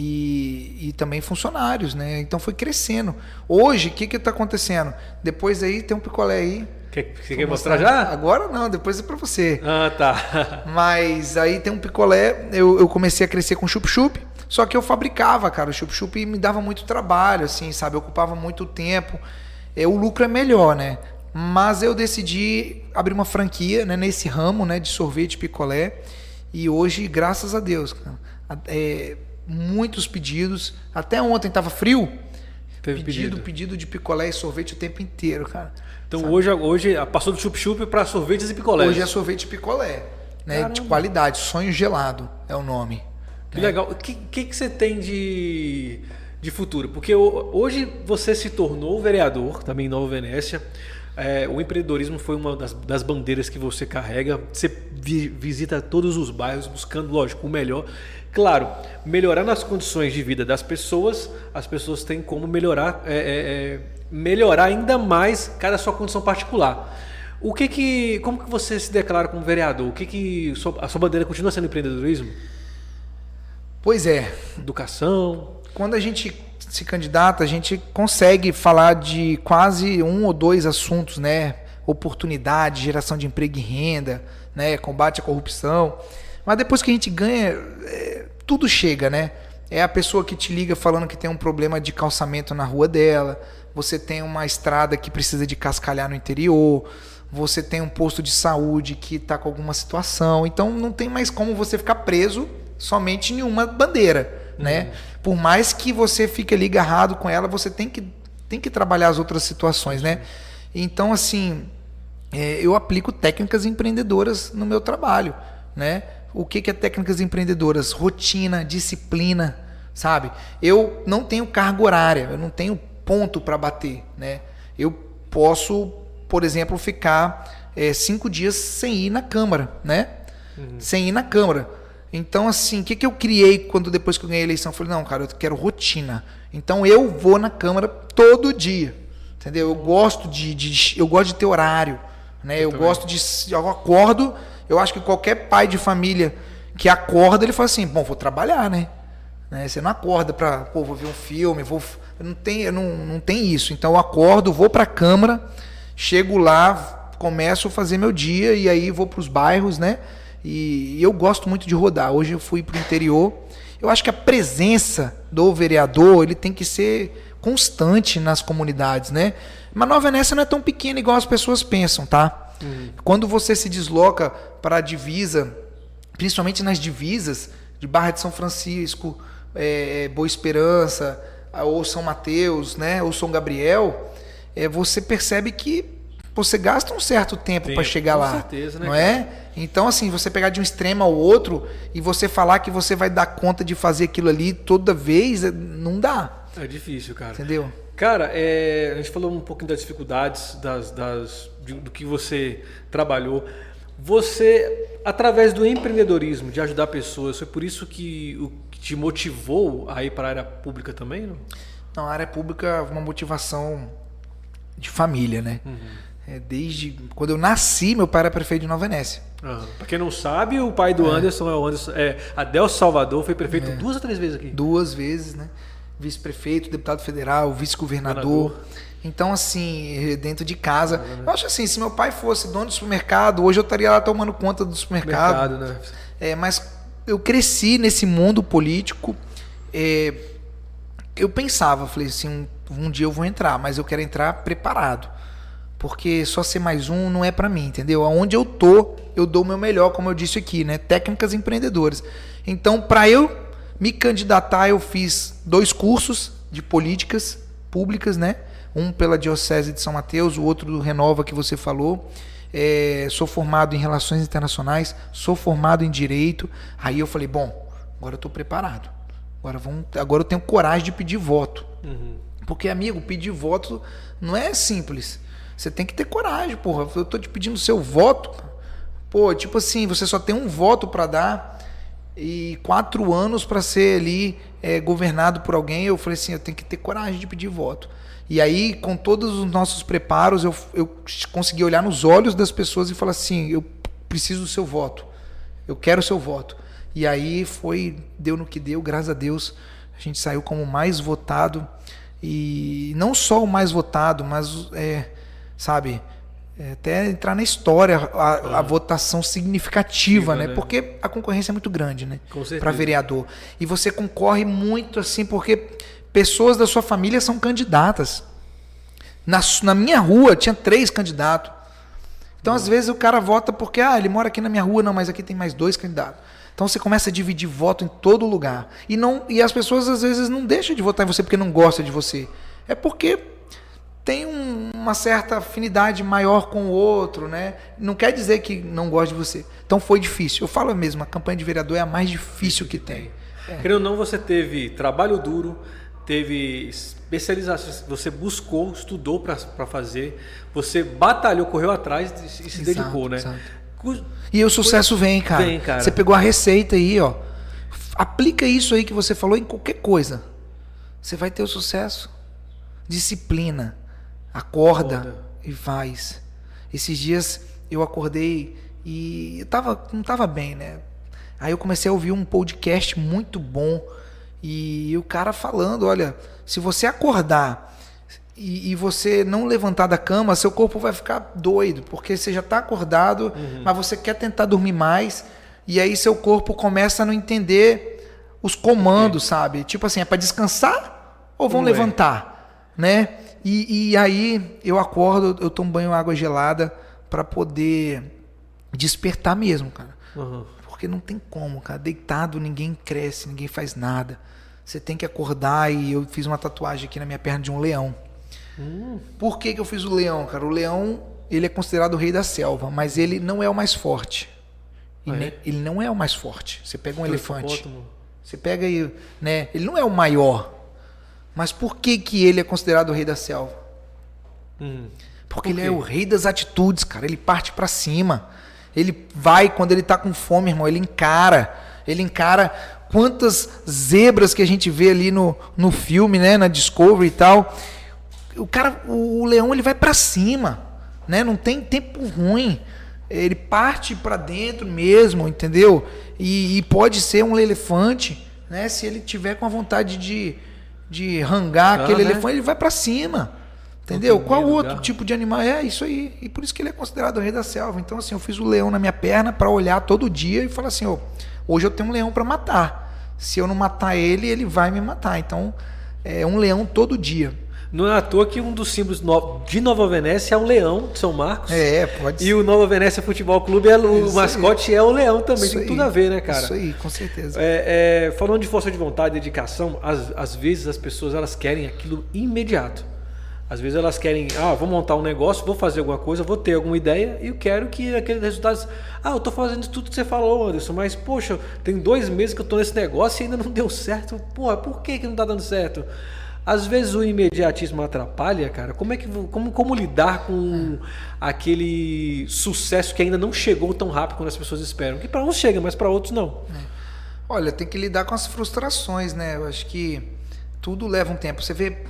[SPEAKER 2] E, e também funcionários, né? Então foi crescendo. Hoje, o que que está acontecendo? Depois aí tem um picolé aí.
[SPEAKER 1] Quer, você quer mostrar já?
[SPEAKER 2] Agora não, depois é para você.
[SPEAKER 1] Ah, tá.
[SPEAKER 2] Mas aí tem um picolé, eu, eu comecei a crescer com chup-chup, só que eu fabricava, cara, o chup-chup me dava muito trabalho, assim, sabe? Ocupava muito tempo. É, o lucro é melhor, né? Mas eu decidi abrir uma franquia né, nesse ramo né, de sorvete e picolé. E hoje, graças a Deus, cara, é, muitos pedidos. Até ontem tava frio.
[SPEAKER 1] Teve
[SPEAKER 2] pedido,
[SPEAKER 1] pedido.
[SPEAKER 2] pedido de picolé e sorvete o tempo inteiro, cara.
[SPEAKER 1] Então hoje, hoje passou do chup chup para sorvetes e picolés.
[SPEAKER 2] Hoje é sorvete e picolé, né? De qualidade, sonho gelado é o nome.
[SPEAKER 1] Que legal. O que, que, que você tem de, de futuro? Porque ho- hoje você se tornou vereador, também em Nova Venécia. É, o empreendedorismo foi uma das, das bandeiras que você carrega. Você vi- visita todos os bairros buscando, lógico, o melhor. Claro, melhorando as condições de vida das pessoas, as pessoas têm como melhorar, é, é, é, melhorar ainda mais cada sua condição particular. O que que, como que você se declara como vereador? O que que a sua bandeira continua sendo empreendedorismo?
[SPEAKER 2] Pois é,
[SPEAKER 1] Educação.
[SPEAKER 2] quando a gente se candidata, a gente consegue falar de quase um ou dois assuntos, né? Oportunidade, geração de emprego e renda, né? Combate à corrupção. Mas depois que a gente ganha, é, tudo chega, né? É a pessoa que te liga falando que tem um problema de calçamento na rua dela, você tem uma estrada que precisa de cascalhar no interior, você tem um posto de saúde que está com alguma situação. Então não tem mais como você ficar preso somente em uma bandeira, né? Por mais que você fique ali agarrado com ela, você tem que, tem que trabalhar as outras situações, né? Então, assim, é, eu aplico técnicas empreendedoras no meu trabalho, né? O que, que é técnicas empreendedoras? Rotina, disciplina, sabe? Eu não tenho carga horária, eu não tenho ponto para bater, né? Eu posso, por exemplo, ficar é, cinco dias sem ir na Câmara, né? Sem ir na Câmara. Então, assim, o que, que eu criei quando depois que eu ganhei a eleição? Eu falei, não, cara, eu quero rotina. Então eu vou na Câmara todo dia. Entendeu? Eu gosto de, de eu gosto de ter horário. Né? Eu, gosto de. Eu acordo, eu acho que qualquer pai de família que acorda, ele fala assim, bom, vou trabalhar, né? né? Você não acorda para, pô, vou ver um filme, vou. Não tem, não, não tem isso. Então eu acordo, vou para a Câmara, chego lá, começo a fazer meu dia e aí vou para os bairros, né? E eu gosto muito de rodar. Hoje eu fui para o interior. Eu acho que a presença do vereador ele tem que ser constante nas comunidades, né? Mas Nova Venécia não é tão pequena igual as pessoas pensam, tá? Uhum. Quando você se desloca para a divisa, principalmente nas divisas de Barra de São Francisco, é, Boa Esperança, ou São Mateus, né? Ou São Gabriel, é, você percebe que você gasta um certo tempo para chegar com lá. Com certeza, né? Não é? Então, assim, você pegar de um extremo ao outro e você falar que você vai dar conta de fazer aquilo ali toda vez, é, não dá.
[SPEAKER 1] É difícil, cara.
[SPEAKER 2] Entendeu?
[SPEAKER 1] Cara, é, a gente falou um pouquinho das dificuldades, das, das, do que você trabalhou. Você, através do empreendedorismo, de ajudar pessoas, foi por isso que o que te motivou a ir para a área pública também? Não,
[SPEAKER 2] não a área pública é uma motivação de família, né? Uhum. É, desde quando eu nasci, meu pai era prefeito de Nova Venécia.
[SPEAKER 1] Uhum. Pra quem não sabe, o pai do é. Anderson é o Anderson. É, Adelso Salvador foi prefeito é. duas ou três vezes aqui?
[SPEAKER 2] Duas vezes, né? Vice-prefeito, deputado federal, vice-governador. Então, assim, dentro de casa. Né? Eu acho assim, se meu pai fosse dono do supermercado, hoje eu estaria lá tomando conta do supermercado. Mercado, né? É, mas eu cresci nesse mundo político. É, eu pensava, falei assim, um, um dia eu vou entrar, mas eu quero entrar preparado porque só ser mais um não é para mim, entendeu? Aonde eu tô, eu dou o meu melhor, como eu disse aqui, né? Técnicas empreendedoras. Então, para eu me candidatar, eu fiz dois cursos de políticas públicas, né? Um pela Diocese de São Mateus, o outro do Renova que você falou. É, sou formado em relações internacionais, sou formado em direito. Aí eu falei, bom, agora eu estou preparado. Agora, vamos, agora eu tenho coragem de pedir voto. Uhum. Porque, amigo, pedir voto não é simples. Você tem que ter coragem, porra. Eu tô te pedindo seu voto. Pô, tipo assim, você só tem um voto para dar e quatro anos para ser ali é, governado por alguém. Eu falei assim, eu tenho que ter coragem de pedir voto. E aí, com todos os nossos preparos, eu, eu consegui olhar nos olhos das pessoas e falar assim: eu preciso do seu voto. Eu quero o seu voto. E aí foi, deu no que deu, graças a Deus, a gente saiu como mais votado. E não só o mais votado, mas é, sabe? É, até entrar na história a, a votação significativa, né? né? Porque a concorrência é muito grande, né? Para vereador. E você concorre muito assim, porque pessoas da sua família são candidatas. Na, na minha rua tinha três candidatos. Então, às vezes, o cara vota porque, ah, ele mora aqui na minha rua, não, mas aqui tem mais dois candidatos. Então você começa a dividir voto em todo lugar. E, não, e as pessoas às vezes não deixam de votar em você porque não gostam de você. É porque tem um, uma certa afinidade maior com o outro, né? Não quer dizer que não gosta de você. Então foi difícil. Eu falo mesmo, a campanha de vereador é a mais difícil que tem.
[SPEAKER 1] É. Querendo ou não, você teve trabalho duro, teve especialização, você buscou, estudou para fazer, você batalhou, correu atrás e se exato, dedicou, né? Exato.
[SPEAKER 2] E o sucesso vem cara. vem, cara. Você pegou a receita aí, ó. Aplica isso aí que você falou em qualquer coisa. Você vai ter o sucesso. Disciplina Acorda, Acorda, e faz. Esses dias eu acordei e eu tava, não estava bem, né? Aí eu comecei a ouvir um podcast muito bom e o cara falando, olha, se você acordar e, e você não levantar da cama, seu corpo vai ficar doido, porque você já está acordado, uhum. mas você quer tentar dormir mais e aí seu corpo começa a não entender os comandos, sabe? Tipo assim, é para descansar ou vão não é. levantar, é. né? E, e aí eu acordo, eu tomo banho água gelada para poder despertar mesmo, cara. Uhum. Porque não tem como, cara. Deitado ninguém cresce, ninguém faz nada. Você tem que acordar e eu fiz uma tatuagem aqui na minha perna de um leão. Hum. Por que, que eu fiz o leão, cara? O leão, ele é considerado o rei da selva, mas ele não é o mais forte. Ah, é? Ele não é o mais forte. Você pega um elefante. Você pega aí, né? Ele não é o maior. Mas por que, que ele é considerado o rei da selva? Uhum. Porque ele é o rei das atitudes, cara. Ele parte para cima. Ele vai quando ele tá com fome, irmão. Ele encara. Ele encara quantas zebras que a gente vê ali no, no filme, né? Na Discovery e tal. O cara, o, o leão, ele vai para cima, né? Não tem tempo ruim. Ele parte para dentro mesmo, entendeu? E, e, pode ser um elefante, né? Se ele tiver com a vontade de, de rangar ah, aquele né? elefante, ele vai para cima. Entendeu? Qual outro garra. tipo de animal? É isso aí. E por isso que ele é considerado o rei da selva. Então, assim, eu fiz o leão na minha perna para olhar todo dia e falar assim: oh, hoje eu tenho um leão para matar. Se eu não matar ele, ele vai me matar. Então, é um leão todo dia.
[SPEAKER 1] Não é à toa que um dos símbolos de Nova Venécia é o leão de São Marcos.
[SPEAKER 2] É, pode ser.
[SPEAKER 1] E o Nova Venécia Futebol Clube, é, o isso mascote aí. é o leão também. Isso tem aí. tudo a ver, né, cara?
[SPEAKER 2] Isso aí, com certeza.
[SPEAKER 1] É, é, falando de força de vontade e dedicação, às, às vezes as pessoas elas querem aquilo imediato. Às vezes elas querem, ah, vou montar um negócio, vou fazer alguma coisa, vou ter alguma ideia e eu quero que aqueles resultados. Ah, eu tô fazendo tudo que você falou, Anderson, mas poxa, tem dois meses que eu tô nesse negócio e ainda não deu certo. Pô, por que, que não tá dando certo? Às vezes o imediatismo atrapalha, cara. Como é que como, como lidar com aquele sucesso que ainda não chegou tão rápido quando as pessoas esperam? Que para uns chega, mas para outros não. É.
[SPEAKER 2] Olha, tem que lidar com as frustrações, né? Eu acho que tudo leva um tempo. Você vê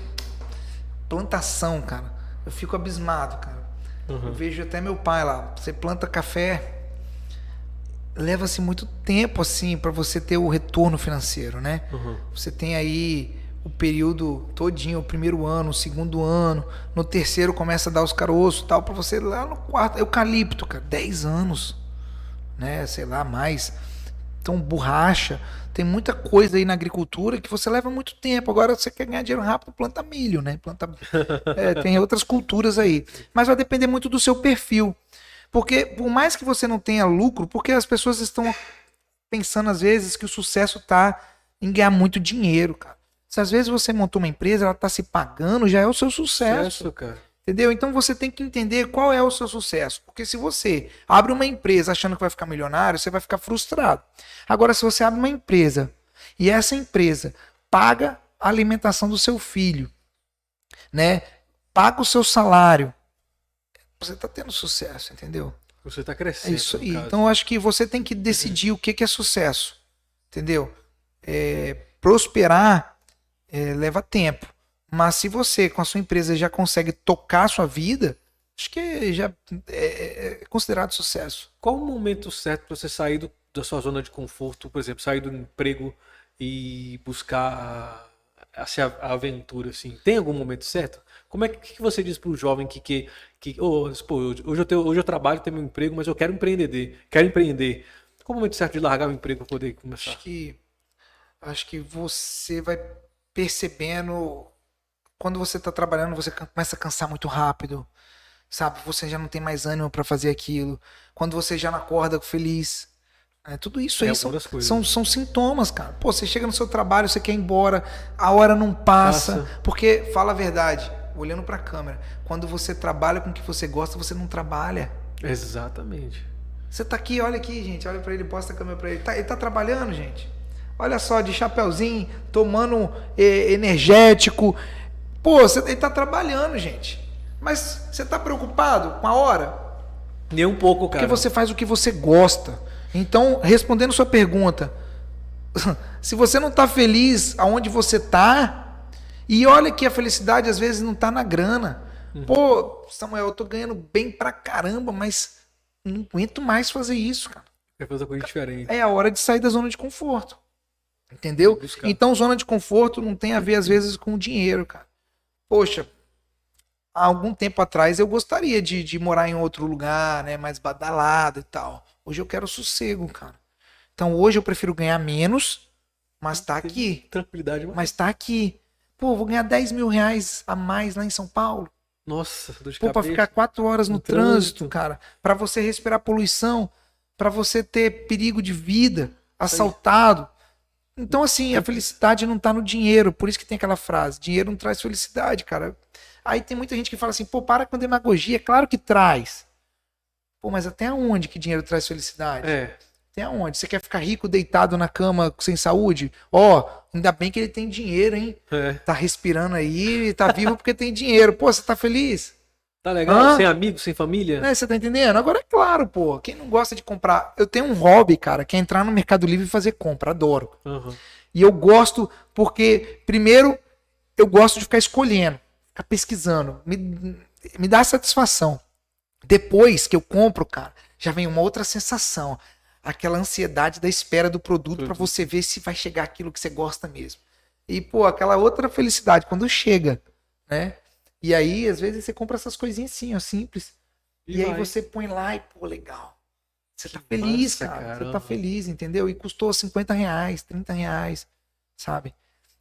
[SPEAKER 2] plantação, cara. Eu fico abismado, cara. Uhum. Eu vejo até meu pai lá. Você planta café, leva-se muito tempo assim para você ter o retorno financeiro, né? Uhum. Você tem aí o período todinho, o primeiro ano, o segundo ano, no terceiro começa a dar os caroços, tal, para você lá no quarto, eucalipto, cara, 10 anos, né? Sei lá, mais. Então, borracha, tem muita coisa aí na agricultura que você leva muito tempo. Agora você quer ganhar dinheiro rápido, planta milho, né? Planta, é, tem outras culturas aí. Mas vai depender muito do seu perfil. Porque por mais que você não tenha lucro, porque as pessoas estão pensando às vezes que o sucesso está em ganhar muito dinheiro, cara. Se às vezes você montou uma empresa, ela está se pagando, já é o seu sucesso. sucesso cara. Entendeu? Então você tem que entender qual é o seu sucesso. Porque se você abre uma empresa achando que vai ficar milionário, você vai ficar frustrado. Agora, se você abre uma empresa e essa empresa paga a alimentação do seu filho, né? Paga o seu salário, você está tendo sucesso, entendeu?
[SPEAKER 1] Você está crescendo.
[SPEAKER 2] É isso aí. Então eu acho que você tem que decidir o que, que é sucesso. Entendeu? É, prosperar é, leva tempo. Mas se você, com a sua empresa, já consegue tocar a sua vida, acho que já é, é considerado sucesso.
[SPEAKER 1] Qual o momento certo para você sair do, da sua zona de conforto, por exemplo, sair do emprego e buscar a, aventura, assim? Tem algum momento certo? Como é que, que você diz para o jovem que, que, que oh, pô, hoje, eu tenho, hoje eu trabalho, tenho meu emprego, mas eu quero empreender, quero empreender. Qual o momento certo de largar o emprego para poder começar?
[SPEAKER 2] Acho que, acho que você vai percebendo quando você está trabalhando, você começa a cansar muito rápido, sabe? Você já não tem mais ânimo para fazer aquilo. Quando você já não acorda feliz. É, tudo isso é, aí são, são, são, sintomas, cara. Pô, você chega no seu trabalho, você quer ir embora, a hora não passa. passa. Porque, fala a verdade, olhando para a câmera, quando você trabalha com o que você gosta, você não trabalha.
[SPEAKER 1] Exatamente.
[SPEAKER 2] Você tá aqui, olha aqui, gente, olha para ele, posta a câmera para ele. Tá, ele tá trabalhando, gente. Olha só, de chapéuzinho, tomando eh, energético, Pô, você está trabalhando, gente. Mas você está preocupado com a hora?
[SPEAKER 1] Nem um pouco, cara.
[SPEAKER 2] Porque você faz o que você gosta. Então, respondendo sua pergunta, se você não está feliz aonde você está, e olha que a felicidade às vezes não está na grana. Uhum. Pô, Samuel, eu tô ganhando bem pra caramba, mas não aguento mais fazer isso, cara.
[SPEAKER 1] É coisa diferente.
[SPEAKER 2] É a hora de sair da zona de conforto. Entendeu? Então, zona de conforto não tem a ver, às vezes, com dinheiro, cara poxa, há algum tempo atrás eu gostaria de, de morar em outro lugar, né, mais badalado e tal. Hoje eu quero sossego, cara. Então hoje eu prefiro ganhar menos, mas tá aqui.
[SPEAKER 1] Tranquilidade.
[SPEAKER 2] Mas, mas tá aqui. Pô, vou ganhar 10 mil reais a mais lá em São Paulo.
[SPEAKER 1] Nossa,
[SPEAKER 2] dor de Pô, pra ficar quatro horas no, no trânsito, trânsito, cara. para você respirar poluição, para você ter perigo de vida, assaltado. Então, assim, a felicidade não está no dinheiro. Por isso que tem aquela frase: dinheiro não traz felicidade, cara. Aí tem muita gente que fala assim: pô, para com demagogia. Claro que traz. Pô, mas até onde que dinheiro traz felicidade?
[SPEAKER 1] É.
[SPEAKER 2] Até onde? Você quer ficar rico deitado na cama sem saúde? Ó, oh, ainda bem que ele tem dinheiro, hein? É. Tá respirando aí, tá vivo porque tem dinheiro. Pô, você tá feliz?
[SPEAKER 1] Tá legal?
[SPEAKER 2] Hã?
[SPEAKER 1] Sem amigos, sem família?
[SPEAKER 2] Né, Você tá entendendo? Agora é claro, pô. Quem não gosta de comprar. Eu tenho um hobby, cara, que é entrar no Mercado Livre e fazer compra. Adoro.
[SPEAKER 1] Aham.
[SPEAKER 2] E eu gosto porque, primeiro, eu gosto de ficar escolhendo, ficar pesquisando. Me, me dá satisfação. Depois que eu compro, cara, já vem uma outra sensação. Aquela ansiedade da espera do produto para você ver se vai chegar aquilo que você gosta mesmo. E, pô, aquela outra felicidade quando chega, né? E aí, às vezes, você compra essas coisinhas assim, ó, simples. E, aí
[SPEAKER 1] vai.
[SPEAKER 2] você põe lá e, pô, legal. Você tá
[SPEAKER 1] Que
[SPEAKER 2] feliz,
[SPEAKER 1] massa,
[SPEAKER 2] cara.
[SPEAKER 1] cara.
[SPEAKER 2] Você tá feliz, entendeu? E custou 50 reais, 30 reais, sabe?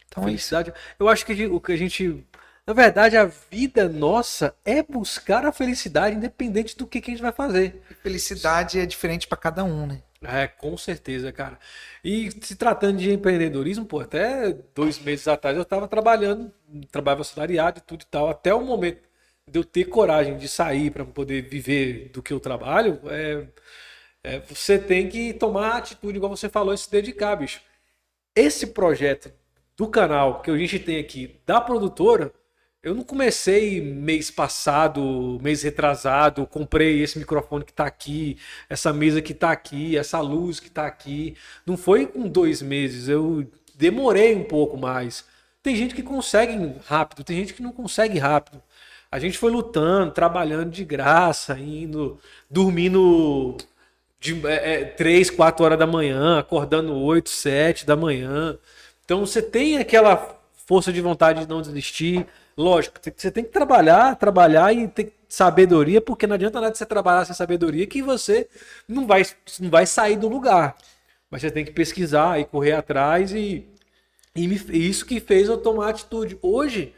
[SPEAKER 2] Então é isso.
[SPEAKER 1] Felicidade. Eu acho que o que a gente. Na verdade, a vida nossa é buscar a felicidade, independente do que, que a gente vai fazer.
[SPEAKER 2] Felicidade é diferente pra cada um, né?
[SPEAKER 1] É, com certeza, cara. E se tratando de empreendedorismo, pô, até dois meses atrás eu estava trabalhando, trabalhava assalariado e tudo e tal, até o momento de eu ter coragem de sair para poder viver do que eu trabalho, é, é, você tem que tomar atitude, igual você falou, e se dedicar, bicho. Esse projeto do canal que a gente tem aqui, da produtora, eu não comecei mês passado, mês retrasado, comprei esse microfone que tá aqui, essa mesa que tá aqui, essa luz que tá aqui. Não foi com dois meses, eu demorei um pouco mais. Tem gente que consegue rápido, tem gente que não consegue rápido. A gente foi lutando, trabalhando de graça, indo, dormindo de é, é, 3, 4 horas da manhã, acordando 8, 7 da manhã. Então você tem aquela força de vontade de não desistir. Lógico, você tem que trabalhar, trabalhar e ter sabedoria, porque não adianta nada você trabalhar sem sabedoria que você não vai, não vai sair do lugar. Mas você tem que pesquisar e correr atrás e, e me- isso que fez eu tomar atitude. Hoje,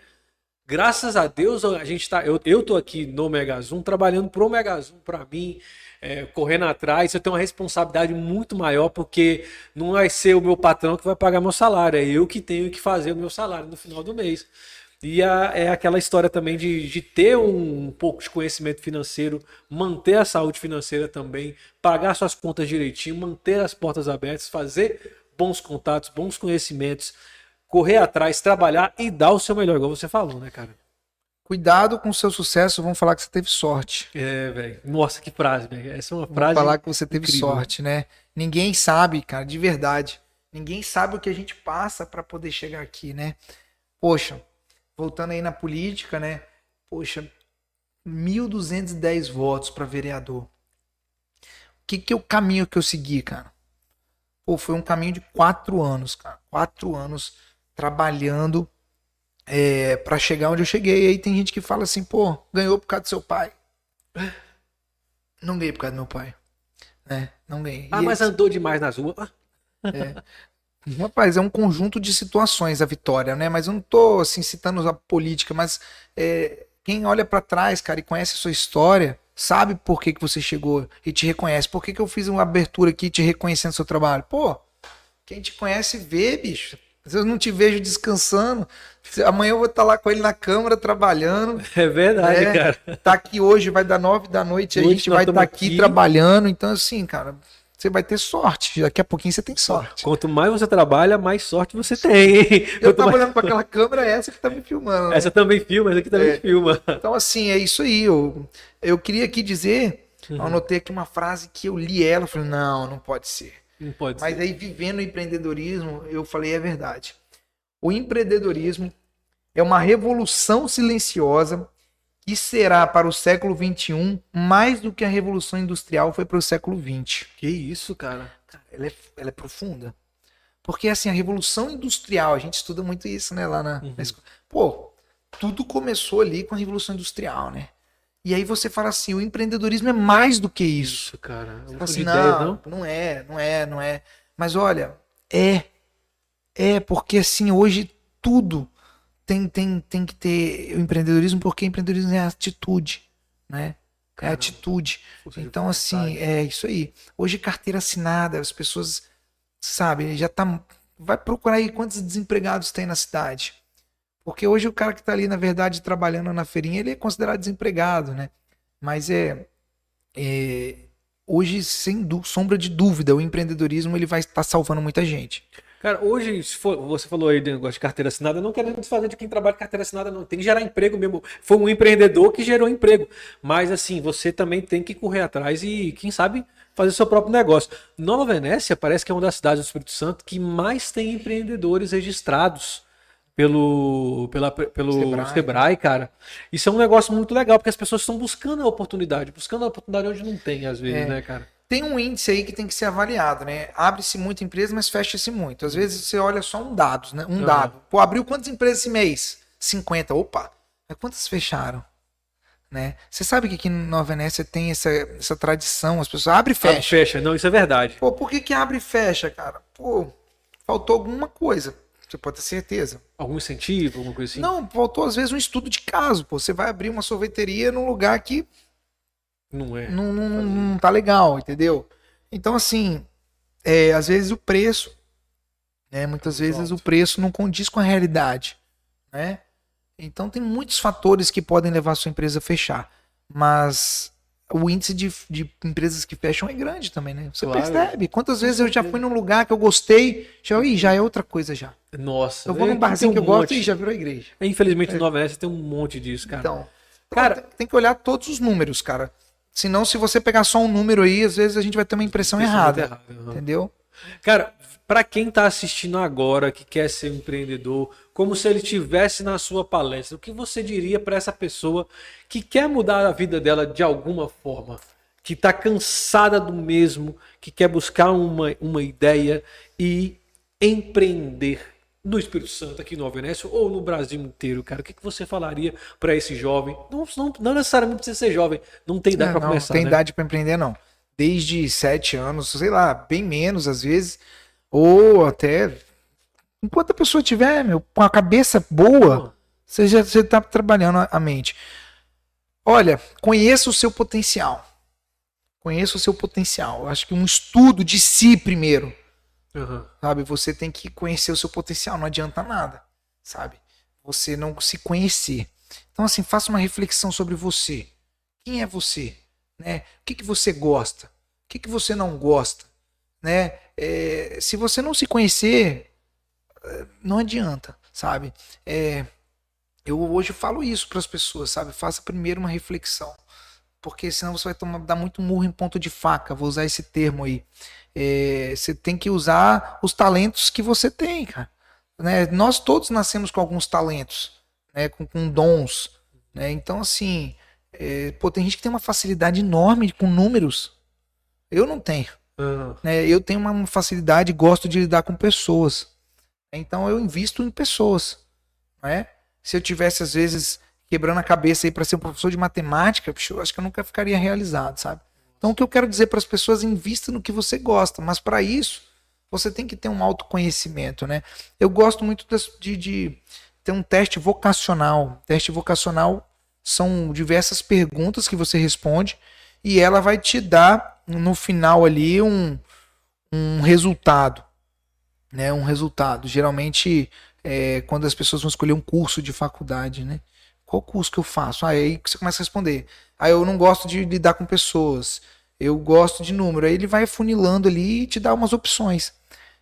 [SPEAKER 1] graças a Deus, a gente tá, eu, eu tô aqui no Mega Zoom, trabalhando pro Mega Zoom para mim, é, correndo atrás. Eu tenho uma responsabilidade muito maior, porque não vai ser o meu patrão que vai pagar meu salário, é eu que tenho que fazer o meu salário no final do mês. E a- é aquela história também de, de ter um, um pouco de conhecimento financeiro, manter a saúde financeira também, pagar suas contas direitinho, manter as portas abertas, fazer bons contatos, bons conhecimentos, correr atrás, trabalhar e dar o seu melhor, igual você falou, né, cara?
[SPEAKER 2] Cuidado com o seu sucesso, vão falar que você teve sorte.
[SPEAKER 1] É, velho. Nossa, que frase, velho. Essa é uma
[SPEAKER 2] Vão
[SPEAKER 1] frase.
[SPEAKER 2] falar que você teve
[SPEAKER 1] incrível.
[SPEAKER 2] sorte, né? Ninguém sabe, cara, de verdade. Ninguém sabe o que a gente passa pra poder chegar aqui, né? Poxa, voltando aí na política, né? Poxa, 1.210 votos pra vereador. O que que é o caminho que eu segui, cara? Pô, foi um caminho de quatro anos, cara. Quatro anos trabalhando é, para chegar onde eu cheguei. E aí tem gente que fala assim, pô, ganhou por causa do seu pai. Não ganhei por causa do meu pai. Né? Não ganhei.
[SPEAKER 1] Ah,
[SPEAKER 2] E
[SPEAKER 1] mas andou demais nas ruas. Ah,
[SPEAKER 2] Rapaz, é um conjunto de situações a vitória, né? Mas eu não tô assim citando a política, mas é, quem olha pra trás, cara, e conhece a sua história, sabe por que, que você chegou e te reconhece. Por que, que eu fiz uma abertura aqui te reconhecendo seu trabalho? Pô, quem te conhece vê, bicho. Se eu não te vejo descansando, amanhã eu vou estar lá com ele na câmara trabalhando.
[SPEAKER 1] É verdade,
[SPEAKER 2] É.
[SPEAKER 1] cara.
[SPEAKER 2] Tá aqui hoje, vai dar nove da noite, a
[SPEAKER 1] Hoje
[SPEAKER 2] gente
[SPEAKER 1] nós
[SPEAKER 2] vai estar
[SPEAKER 1] estamos
[SPEAKER 2] aqui,
[SPEAKER 1] aqui.
[SPEAKER 2] trabalhando. Então, assim, cara, você vai ter sorte. Daqui a pouquinho você tem sorte.
[SPEAKER 1] Quanto mais você trabalha, mais sorte você tem.
[SPEAKER 2] Eu tava
[SPEAKER 1] mais-
[SPEAKER 2] olhando para aquela câmera, é essa que tá me filmando. né?
[SPEAKER 1] Essa também filma, essa aqui também
[SPEAKER 2] É.
[SPEAKER 1] filma.
[SPEAKER 2] Então, assim, é isso aí. Eu, eu queria aqui dizer,
[SPEAKER 1] Uhum.
[SPEAKER 2] anotei aqui uma frase que eu li ela, falei, não, não pode ser.
[SPEAKER 1] Não pode
[SPEAKER 2] Mas
[SPEAKER 1] ser.
[SPEAKER 2] aí, vivendo o empreendedorismo, eu falei, é verdade. O empreendedorismo é uma revolução silenciosa que será para o século XXI mais do que a revolução industrial foi para o século XX.
[SPEAKER 1] Que isso, cara?
[SPEAKER 2] Ela é, ela é profunda. Porque, assim, a revolução industrial, a gente estuda muito isso, né, lá na,
[SPEAKER 1] Uhum.
[SPEAKER 2] na escola. Pô, tudo começou ali com a revolução industrial, né? E aí você fala assim, o empreendedorismo é mais do que isso.
[SPEAKER 1] Isso, cara.
[SPEAKER 2] Você
[SPEAKER 1] não
[SPEAKER 2] fala assim,
[SPEAKER 1] de ideias,
[SPEAKER 2] não, não é, não é, não é. Mas olha, é. É, porque assim, hoje tudo tem, tem, tem que ter o empreendedorismo, porque empreendedorismo é atitude, né? É
[SPEAKER 1] Caramba.
[SPEAKER 2] atitude. Então, assim, é isso aí. Hoje, carteira assinada, as pessoas, sabe, já tá. Vai procurar aí quantos desempregados tem na cidade. Porque hoje o cara que tá ali, na verdade, trabalhando na feirinha, ele é considerado desempregado, né? Mas é. é, hoje, sem sombra de dúvida, o empreendedorismo ele vai estar salvando muita gente.
[SPEAKER 1] Cara, hoje, for- você falou aí de negócio de carteira assinada, não querendo desfazer de quem trabalha de carteira assinada, não. Tem que gerar emprego mesmo. Foi um empreendedor que gerou emprego. Mas, assim, você também tem que correr atrás e, quem sabe, fazer seu próprio negócio. Nova Venécia parece que é uma das cidades do Espírito Santo que mais tem empreendedores registrados pelo, pela, pelo
[SPEAKER 2] Sebrae.
[SPEAKER 1] Sebrae. cara. Isso é um negócio muito legal, porque as pessoas estão buscando a oportunidade, buscando a oportunidade onde não tem, às vezes,
[SPEAKER 2] É.
[SPEAKER 1] né, cara?
[SPEAKER 2] Tem um índice aí que tem que ser avaliado, né? Abre-se muita empresa, mas fecha-se muito. Às vezes você olha só um dado, né? Um
[SPEAKER 1] Aham.
[SPEAKER 2] dado. Pô, abriu quantas empresas esse mês? 50. Opa, mas quantas fecharam? Né? Você sabe que aqui na Venécia tem essa, essa tradição, as pessoas abrem e
[SPEAKER 1] Fecha.
[SPEAKER 2] fecham.
[SPEAKER 1] fecha, não, isso é verdade.
[SPEAKER 2] Pô, por que, que abre e fecha, cara? Pô, faltou alguma coisa. Você pode ter certeza.
[SPEAKER 1] Algum incentivo, alguma coisa assim?
[SPEAKER 2] Não, faltou às vezes um estudo de caso. Pô, você vai abrir uma sorveteria num lugar que
[SPEAKER 1] Não é.
[SPEAKER 2] não, não, não- não tá legal, entendeu? Então, assim, é, às vezes o preço, né? Muitas vezes o preço não condiz com a realidade, né? Então tem muitos fatores que podem levar a sua empresa a fechar. Mas o índice de, de empresas que fecham é grande também, né? Você
[SPEAKER 1] Claro.
[SPEAKER 2] percebe. Quantas vezes eu já fui num lugar que eu gostei, já, ih, já é outra coisa já.
[SPEAKER 1] Nossa.
[SPEAKER 2] Eu vou
[SPEAKER 1] é
[SPEAKER 2] num
[SPEAKER 1] que
[SPEAKER 2] barzinho
[SPEAKER 1] tem
[SPEAKER 2] que eu
[SPEAKER 1] um
[SPEAKER 2] gosto
[SPEAKER 1] monte.
[SPEAKER 2] e já virou igreja.
[SPEAKER 1] Infelizmente, no Nova tem um monte disso, cara.
[SPEAKER 2] Então,
[SPEAKER 1] Cara-
[SPEAKER 2] cara, tem que olhar todos os números, cara. Senão, se você pegar só um número aí, às vezes a gente vai ter uma impressão errada.
[SPEAKER 1] errado, aham.
[SPEAKER 2] Entendeu?
[SPEAKER 1] Cara, pra quem tá assistindo agora, que quer ser um empreendedor, como se ele tivesse na sua palestra, o que você diria pra essa pessoa que quer mudar a vida dela de alguma forma? Que tá cansada do mesmo, que quer buscar uma, uma ideia e empreender no Espírito Santo, aqui no Venécia, ou no Brasil inteiro, cara? O que, que você falaria pra esse jovem? Não, não, não necessariamente precisa ser jovem, não tem idade
[SPEAKER 2] É,
[SPEAKER 1] pra
[SPEAKER 2] não,
[SPEAKER 1] começar,
[SPEAKER 2] tem
[SPEAKER 1] né?
[SPEAKER 2] idade para empreender, não. Desde sete anos, sei lá, bem menos às vezes, ou até. Enquanto a pessoa tiver, meu, com a cabeça boa, você já você tá trabalhando a- a mente. Olha, conheça o seu potencial. Conheça o seu potencial. Eu acho que um estudo de si primeiro.
[SPEAKER 1] Aham.
[SPEAKER 2] sabe? Você tem que conhecer o seu potencial, não adianta nada, sabe? Você não se conhecer. Então, assim, faça uma reflexão sobre você. Quem é você? Né? O que, que você gosta? O que, que você não gosta? Né? É, se você não se conhecer, eh, não adianta, sabe? É, eu hoje falo isso para as pessoas, sabe? Faça primeiro uma reflexão. Porque senão você vai tomar, dar muito murro em ponto de faca. Vou usar esse termo aí. É, você tem que usar os talentos que você tem, cara. Né? Nós todos nascemos com alguns talentos, né? com, com dons. Né? Então, assim, é, pô, tem gente que tem uma facilidade enorme com números. Eu não tenho.
[SPEAKER 1] Aham.
[SPEAKER 2] né? Eu tenho uma facilidade, gosto de lidar com pessoas. Então eu invisto em pessoas. Né? Se eu tivesse, às vezes, quebrando a cabeça aí para ser um professor de matemática, eu acho que eu nunca ficaria realizado, sabe? Então o que eu quero dizer para as pessoas, invista no que você gosta, mas para isso você tem que ter um autoconhecimento, né? Eu gosto muito de, de ter um teste vocacional. Teste vocacional são diversas perguntas que você responde e ela vai te dar no final ali um, um resultado, né? Um resultado. Geralmente é, quando as pessoas vão escolher um curso de faculdade, né? Qual curso que eu faço? Ah, aí você começa a responder. Ah, eu não gosto de lidar com pessoas. Eu gosto de número. Aí ele vai funilando ali e te dá umas opções.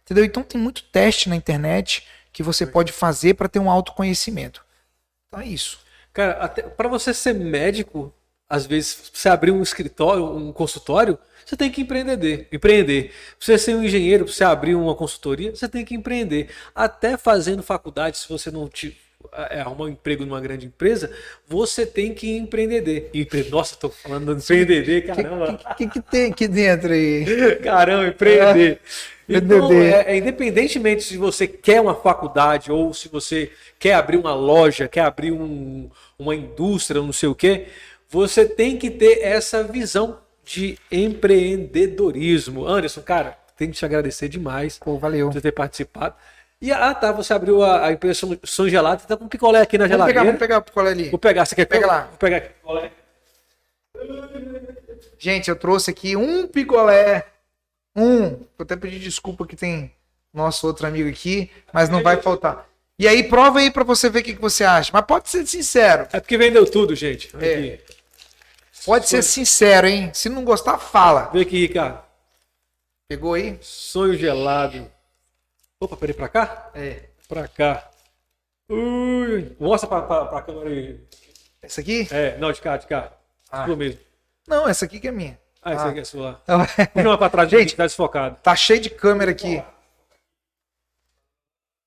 [SPEAKER 2] Entendeu? Então tem muito teste na internet que você pode fazer para ter um autoconhecimento. Então é isso.
[SPEAKER 1] Cara, para você ser médico, às vezes, pra você abrir um escritório, um consultório, você tem que empreender. Empreender. Pra você ser um engenheiro, pra você abrir uma consultoria, você tem que empreender. Até fazendo faculdade, se você não te, arrumar um emprego numa grande empresa, você tem que empreender. Empre... Nossa, tô falando de empreender,
[SPEAKER 2] O que,
[SPEAKER 1] caramba.
[SPEAKER 2] que, que, tem aqui dentro aí?
[SPEAKER 1] Caramba, empreender. Então, é, é, independentemente se você quer uma faculdade ou se você quer abrir uma loja, quer abrir um- uma indústria, não sei o quê, você tem que ter essa visão de empreendedorismo. Anderson, cara, tenho que te agradecer demais
[SPEAKER 2] Pô, valeu.
[SPEAKER 1] por você ter participado. E ah, tá, você abriu a, a empresa São- Gelado, tá com picolé aqui na
[SPEAKER 2] Vamos pegar,
[SPEAKER 1] geladeira.
[SPEAKER 2] vamos pegar o picolé ali.
[SPEAKER 1] Vou pegar, você quer
[SPEAKER 2] Pega lá.
[SPEAKER 1] Vou pegar aqui. picolé.
[SPEAKER 2] Gente, eu trouxe aqui um picolé. Um. Vou até pedir desculpa que tem nosso outro amigo aqui, mas não vai faltar. E aí, prova aí pra você ver o que, que você acha. Mas pode ser sincero.
[SPEAKER 1] É porque vendeu tudo, gente.
[SPEAKER 2] É. Pode ser sincero, hein? Se não gostar, fala.
[SPEAKER 1] Vem aqui, Ricardo.
[SPEAKER 2] Pegou aí?
[SPEAKER 1] Sonho gelado. Opa, peraí, pra cá?
[SPEAKER 2] É.
[SPEAKER 1] Pra cá. Ui, mostra pra, pra, pra câmera aí.
[SPEAKER 2] Essa aqui?
[SPEAKER 1] É, não, de cá, de cá.
[SPEAKER 2] Ah.
[SPEAKER 1] Sua mesmo.
[SPEAKER 2] Não, essa aqui que é minha.
[SPEAKER 1] Ah, essa
[SPEAKER 2] Ah.
[SPEAKER 1] aqui é sua. Puxa uma pra trás,
[SPEAKER 2] Gente.
[SPEAKER 1] gente, tá desfocado.
[SPEAKER 2] Tá cheio de câmera aqui.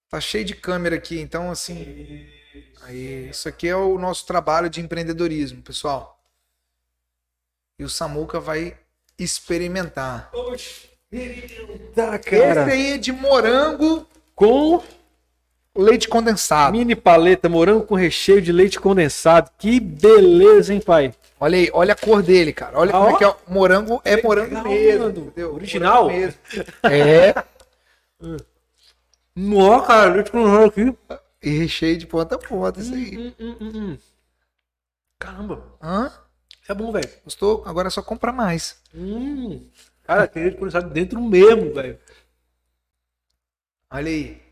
[SPEAKER 2] Tá cheio de câmera aqui, então assim. Aí, isso aqui é o nosso trabalho de empreendedorismo, pessoal. E o Samuca vai experimentar.
[SPEAKER 1] Oxi.
[SPEAKER 2] Esse
[SPEAKER 1] cara.
[SPEAKER 2] aí é de morango,
[SPEAKER 1] Com
[SPEAKER 2] leite condensado.
[SPEAKER 1] mini paleta, morango com recheio de leite condensado. Que beleza, hein, pai?
[SPEAKER 2] Olha aí, olha a cor dele, cara. Olha
[SPEAKER 1] Ah,
[SPEAKER 2] como
[SPEAKER 1] ó.
[SPEAKER 2] é que é. Morango é morango
[SPEAKER 1] Legal,
[SPEAKER 2] mesmo.
[SPEAKER 1] Original?
[SPEAKER 2] Morango mesmo. É,
[SPEAKER 1] Nó, cara, leite condensado aqui.
[SPEAKER 2] e recheio de ponta a ponta, isso aí.
[SPEAKER 1] Hum, hum, hum, hum. Caramba,
[SPEAKER 2] Hã?
[SPEAKER 1] isso é bom, velho.
[SPEAKER 2] Gostou? Agora é só comprar mais.
[SPEAKER 1] Hum. Cara, tem leite condensado dentro mesmo, velho.
[SPEAKER 2] Olha aí.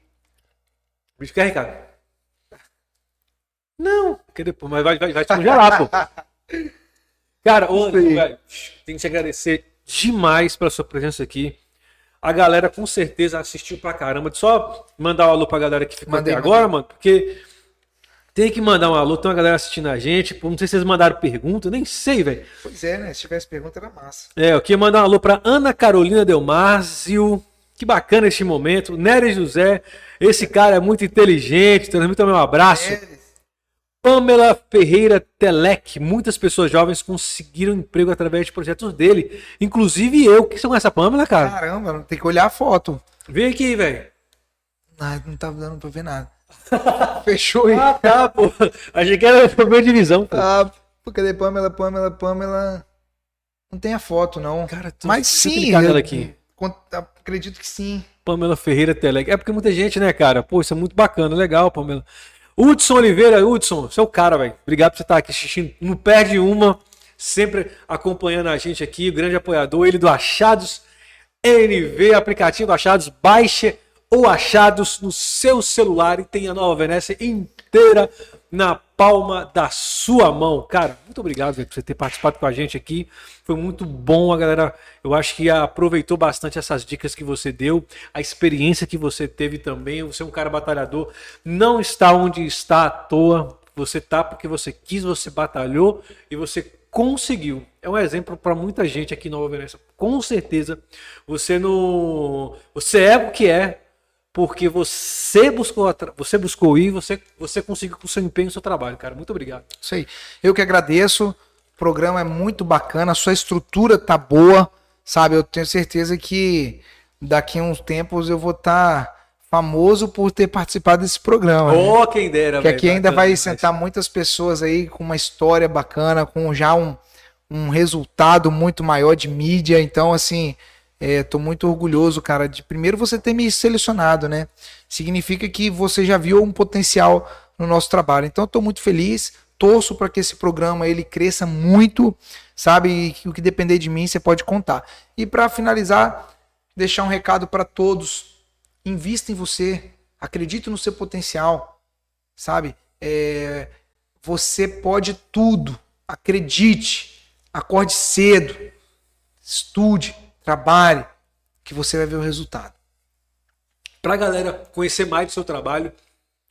[SPEAKER 1] O bicho quer, Ricardo? Não. Quer depois, mas vai, vai, vai te congelar, pô. Cara, ô, velho, tem que te agradecer demais pela sua presença aqui. A galera com certeza assistiu pra caramba. Só mandar um alô pra galera que ficou
[SPEAKER 2] Mandei,
[SPEAKER 1] até agora, mano, porque tem que mandar um alô. Tem uma galera assistindo a gente. Não sei se vocês mandaram pergunta, nem sei, velho.
[SPEAKER 2] Pois é, né? Se tivesse pergunta, era massa.
[SPEAKER 1] É, eu queria mandar um alô pra Ana Carolina Delmazio. Que bacana este momento. Nery José, esse cara é muito inteligente. Transmita meu abraço. Pamela Ferreira Telec. Muitas pessoas jovens conseguiram emprego através de projetos dele. Inclusive eu, que sou essa Pamela, cara.
[SPEAKER 2] Caramba, tem que olhar a foto.
[SPEAKER 1] Vem aqui, velho.
[SPEAKER 2] Ah, não tá dando pra ver nada. Fechou aí.
[SPEAKER 1] Ah, tá, pô. Achei que era problema de visão, pô.
[SPEAKER 2] Ah, cadê Pamela, Pamela, Pamela? Não tem a foto, não.
[SPEAKER 1] Cara, tu-
[SPEAKER 2] Mas sim, eu-
[SPEAKER 1] aqui.
[SPEAKER 2] acredito que sim.
[SPEAKER 1] Pamela Ferreira Telec. É porque muita gente, né, cara? Pô, isso é muito bacana, legal, Pamela. Hudson Oliveira, Hudson, você é o cara, velho. Obrigado por você estar aqui assistindo. Não perde uma, sempre acompanhando a gente aqui, grande apoiador, ele do Achados NV, aplicativo Achados, baixe ou Achados no seu celular e tenha a Nova Venécia inteira na palma da sua mão. Cara, muito obrigado por você ter participado com a gente aqui. Foi muito bom, a galera. Eu acho que aproveitou bastante essas dicas que você deu, a experiência que você teve também. Você é um cara batalhador, não está onde está à toa. Você tá porque você quis, você batalhou e você conseguiu. É um exemplo para muita gente aqui em Nova Venécia. Com certeza, você não, você é o que é porque você buscou, você buscou ir, você, você conseguiu com o seu empenho, o seu trabalho, cara. Muito obrigado.
[SPEAKER 2] Isso aí. Eu que agradeço. O programa é muito bacana, a sua estrutura tá boa, sabe? Eu tenho certeza que daqui a uns tempos eu vou estar famoso por ter participado desse programa. né?
[SPEAKER 1] Oh, quem dera,
[SPEAKER 2] que
[SPEAKER 1] velho.
[SPEAKER 2] aqui ainda vai sentar muitas pessoas aí com uma história bacana, com já um, um resultado muito maior de mídia. Então, assim, é, tô muito orgulhoso, cara, de primeiro você ter me selecionado, né? Significa que você já viu um potencial no nosso trabalho. Então, tô muito feliz, torço para que esse programa ele cresça muito, sabe? E o que depender de mim, você pode contar. E para finalizar, deixar um recado para todos: invista em você, acredite no seu potencial sabe? É, você pode tudo. Acredite. Acorde cedo. Estude. Trabalhe. Que você vai ver o resultado.
[SPEAKER 1] Pra galera conhecer mais do seu trabalho,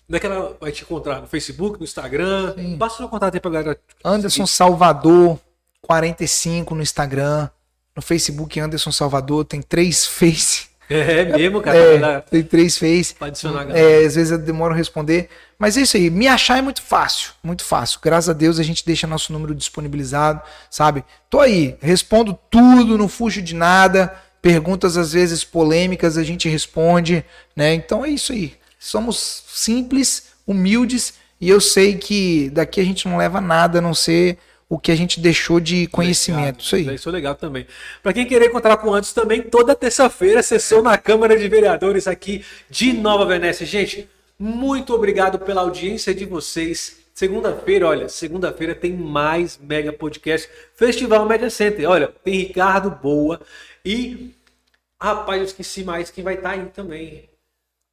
[SPEAKER 1] onde é que ela vai te encontrar? No Facebook, no Instagram?
[SPEAKER 2] Sim.
[SPEAKER 1] Passa o seu contato aí pra galera.
[SPEAKER 2] Anderson Salvador, 45 no Instagram. No Facebook, Anderson Salvador. Tem três face.
[SPEAKER 1] É mesmo, cara.
[SPEAKER 2] É, tem três face.
[SPEAKER 1] pra adicionar a galera.
[SPEAKER 2] É, às vezes eu demoro a responder. Mas é isso aí. Me achar é muito fácil. Muito fácil. Graças a Deus a gente deixa nosso número disponibilizado, sabe? Tô aí. Respondo tudo, não fujo de nada. Perguntas às vezes polêmicas a gente responde, né? Então é isso aí. Somos simples, humildes e eu sei que daqui a gente não leva nada a não ser o que a gente deixou de conhecimento. Isso aí.
[SPEAKER 1] Isso é legal também. Para quem querer encontrar com o Anderson também, toda terça-feira, sessão na Câmara de Vereadores aqui de Nova Venécia. Gente, muito obrigado pela audiência de vocês. Segunda-feira, olha, segunda-feira tem mais Mega Podcast Festival Media Center. Olha, tem Ricardo Boa e, rapaz, eu esqueci mais quem vai estar aí também.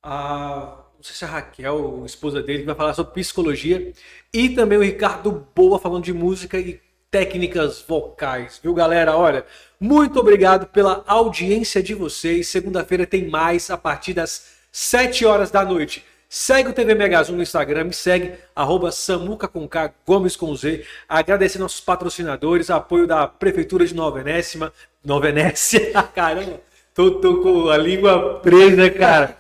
[SPEAKER 1] A, não sei se é a Raquel, a esposa dele, que vai falar sobre psicologia. E também o Ricardo Boa falando de música e técnicas vocais, viu, galera? Olha, muito obrigado pela audiência de vocês. Segunda-feira tem mais a partir das 7 horas da noite. Segue o TV Megazum no Instagram, me segue, arroba Samuca com K, Gomes com Z. Agradecer nossos patrocinadores, apoio da Prefeitura de Nova Venécia. Nova Venécia, caramba, tô, tô com a língua presa, cara.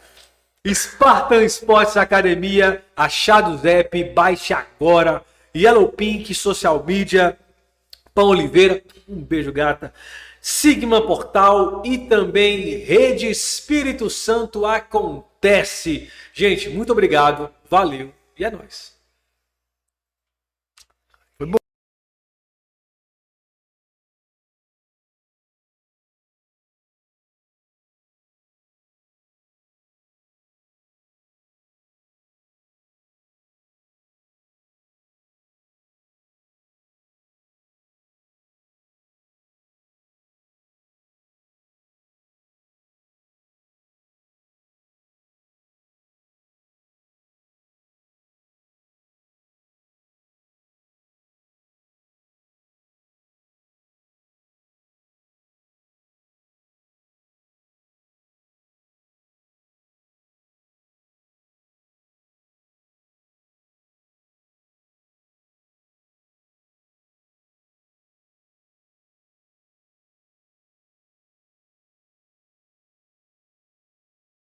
[SPEAKER 1] Spartan Sports Academia, Achados App, baixe agora. Yellow Pink, Social Media, Pão Oliveira, um beijo gata. Sigma Portal e também Rede Espírito Santo acontece. Gente, muito obrigado, valeu e é nóis.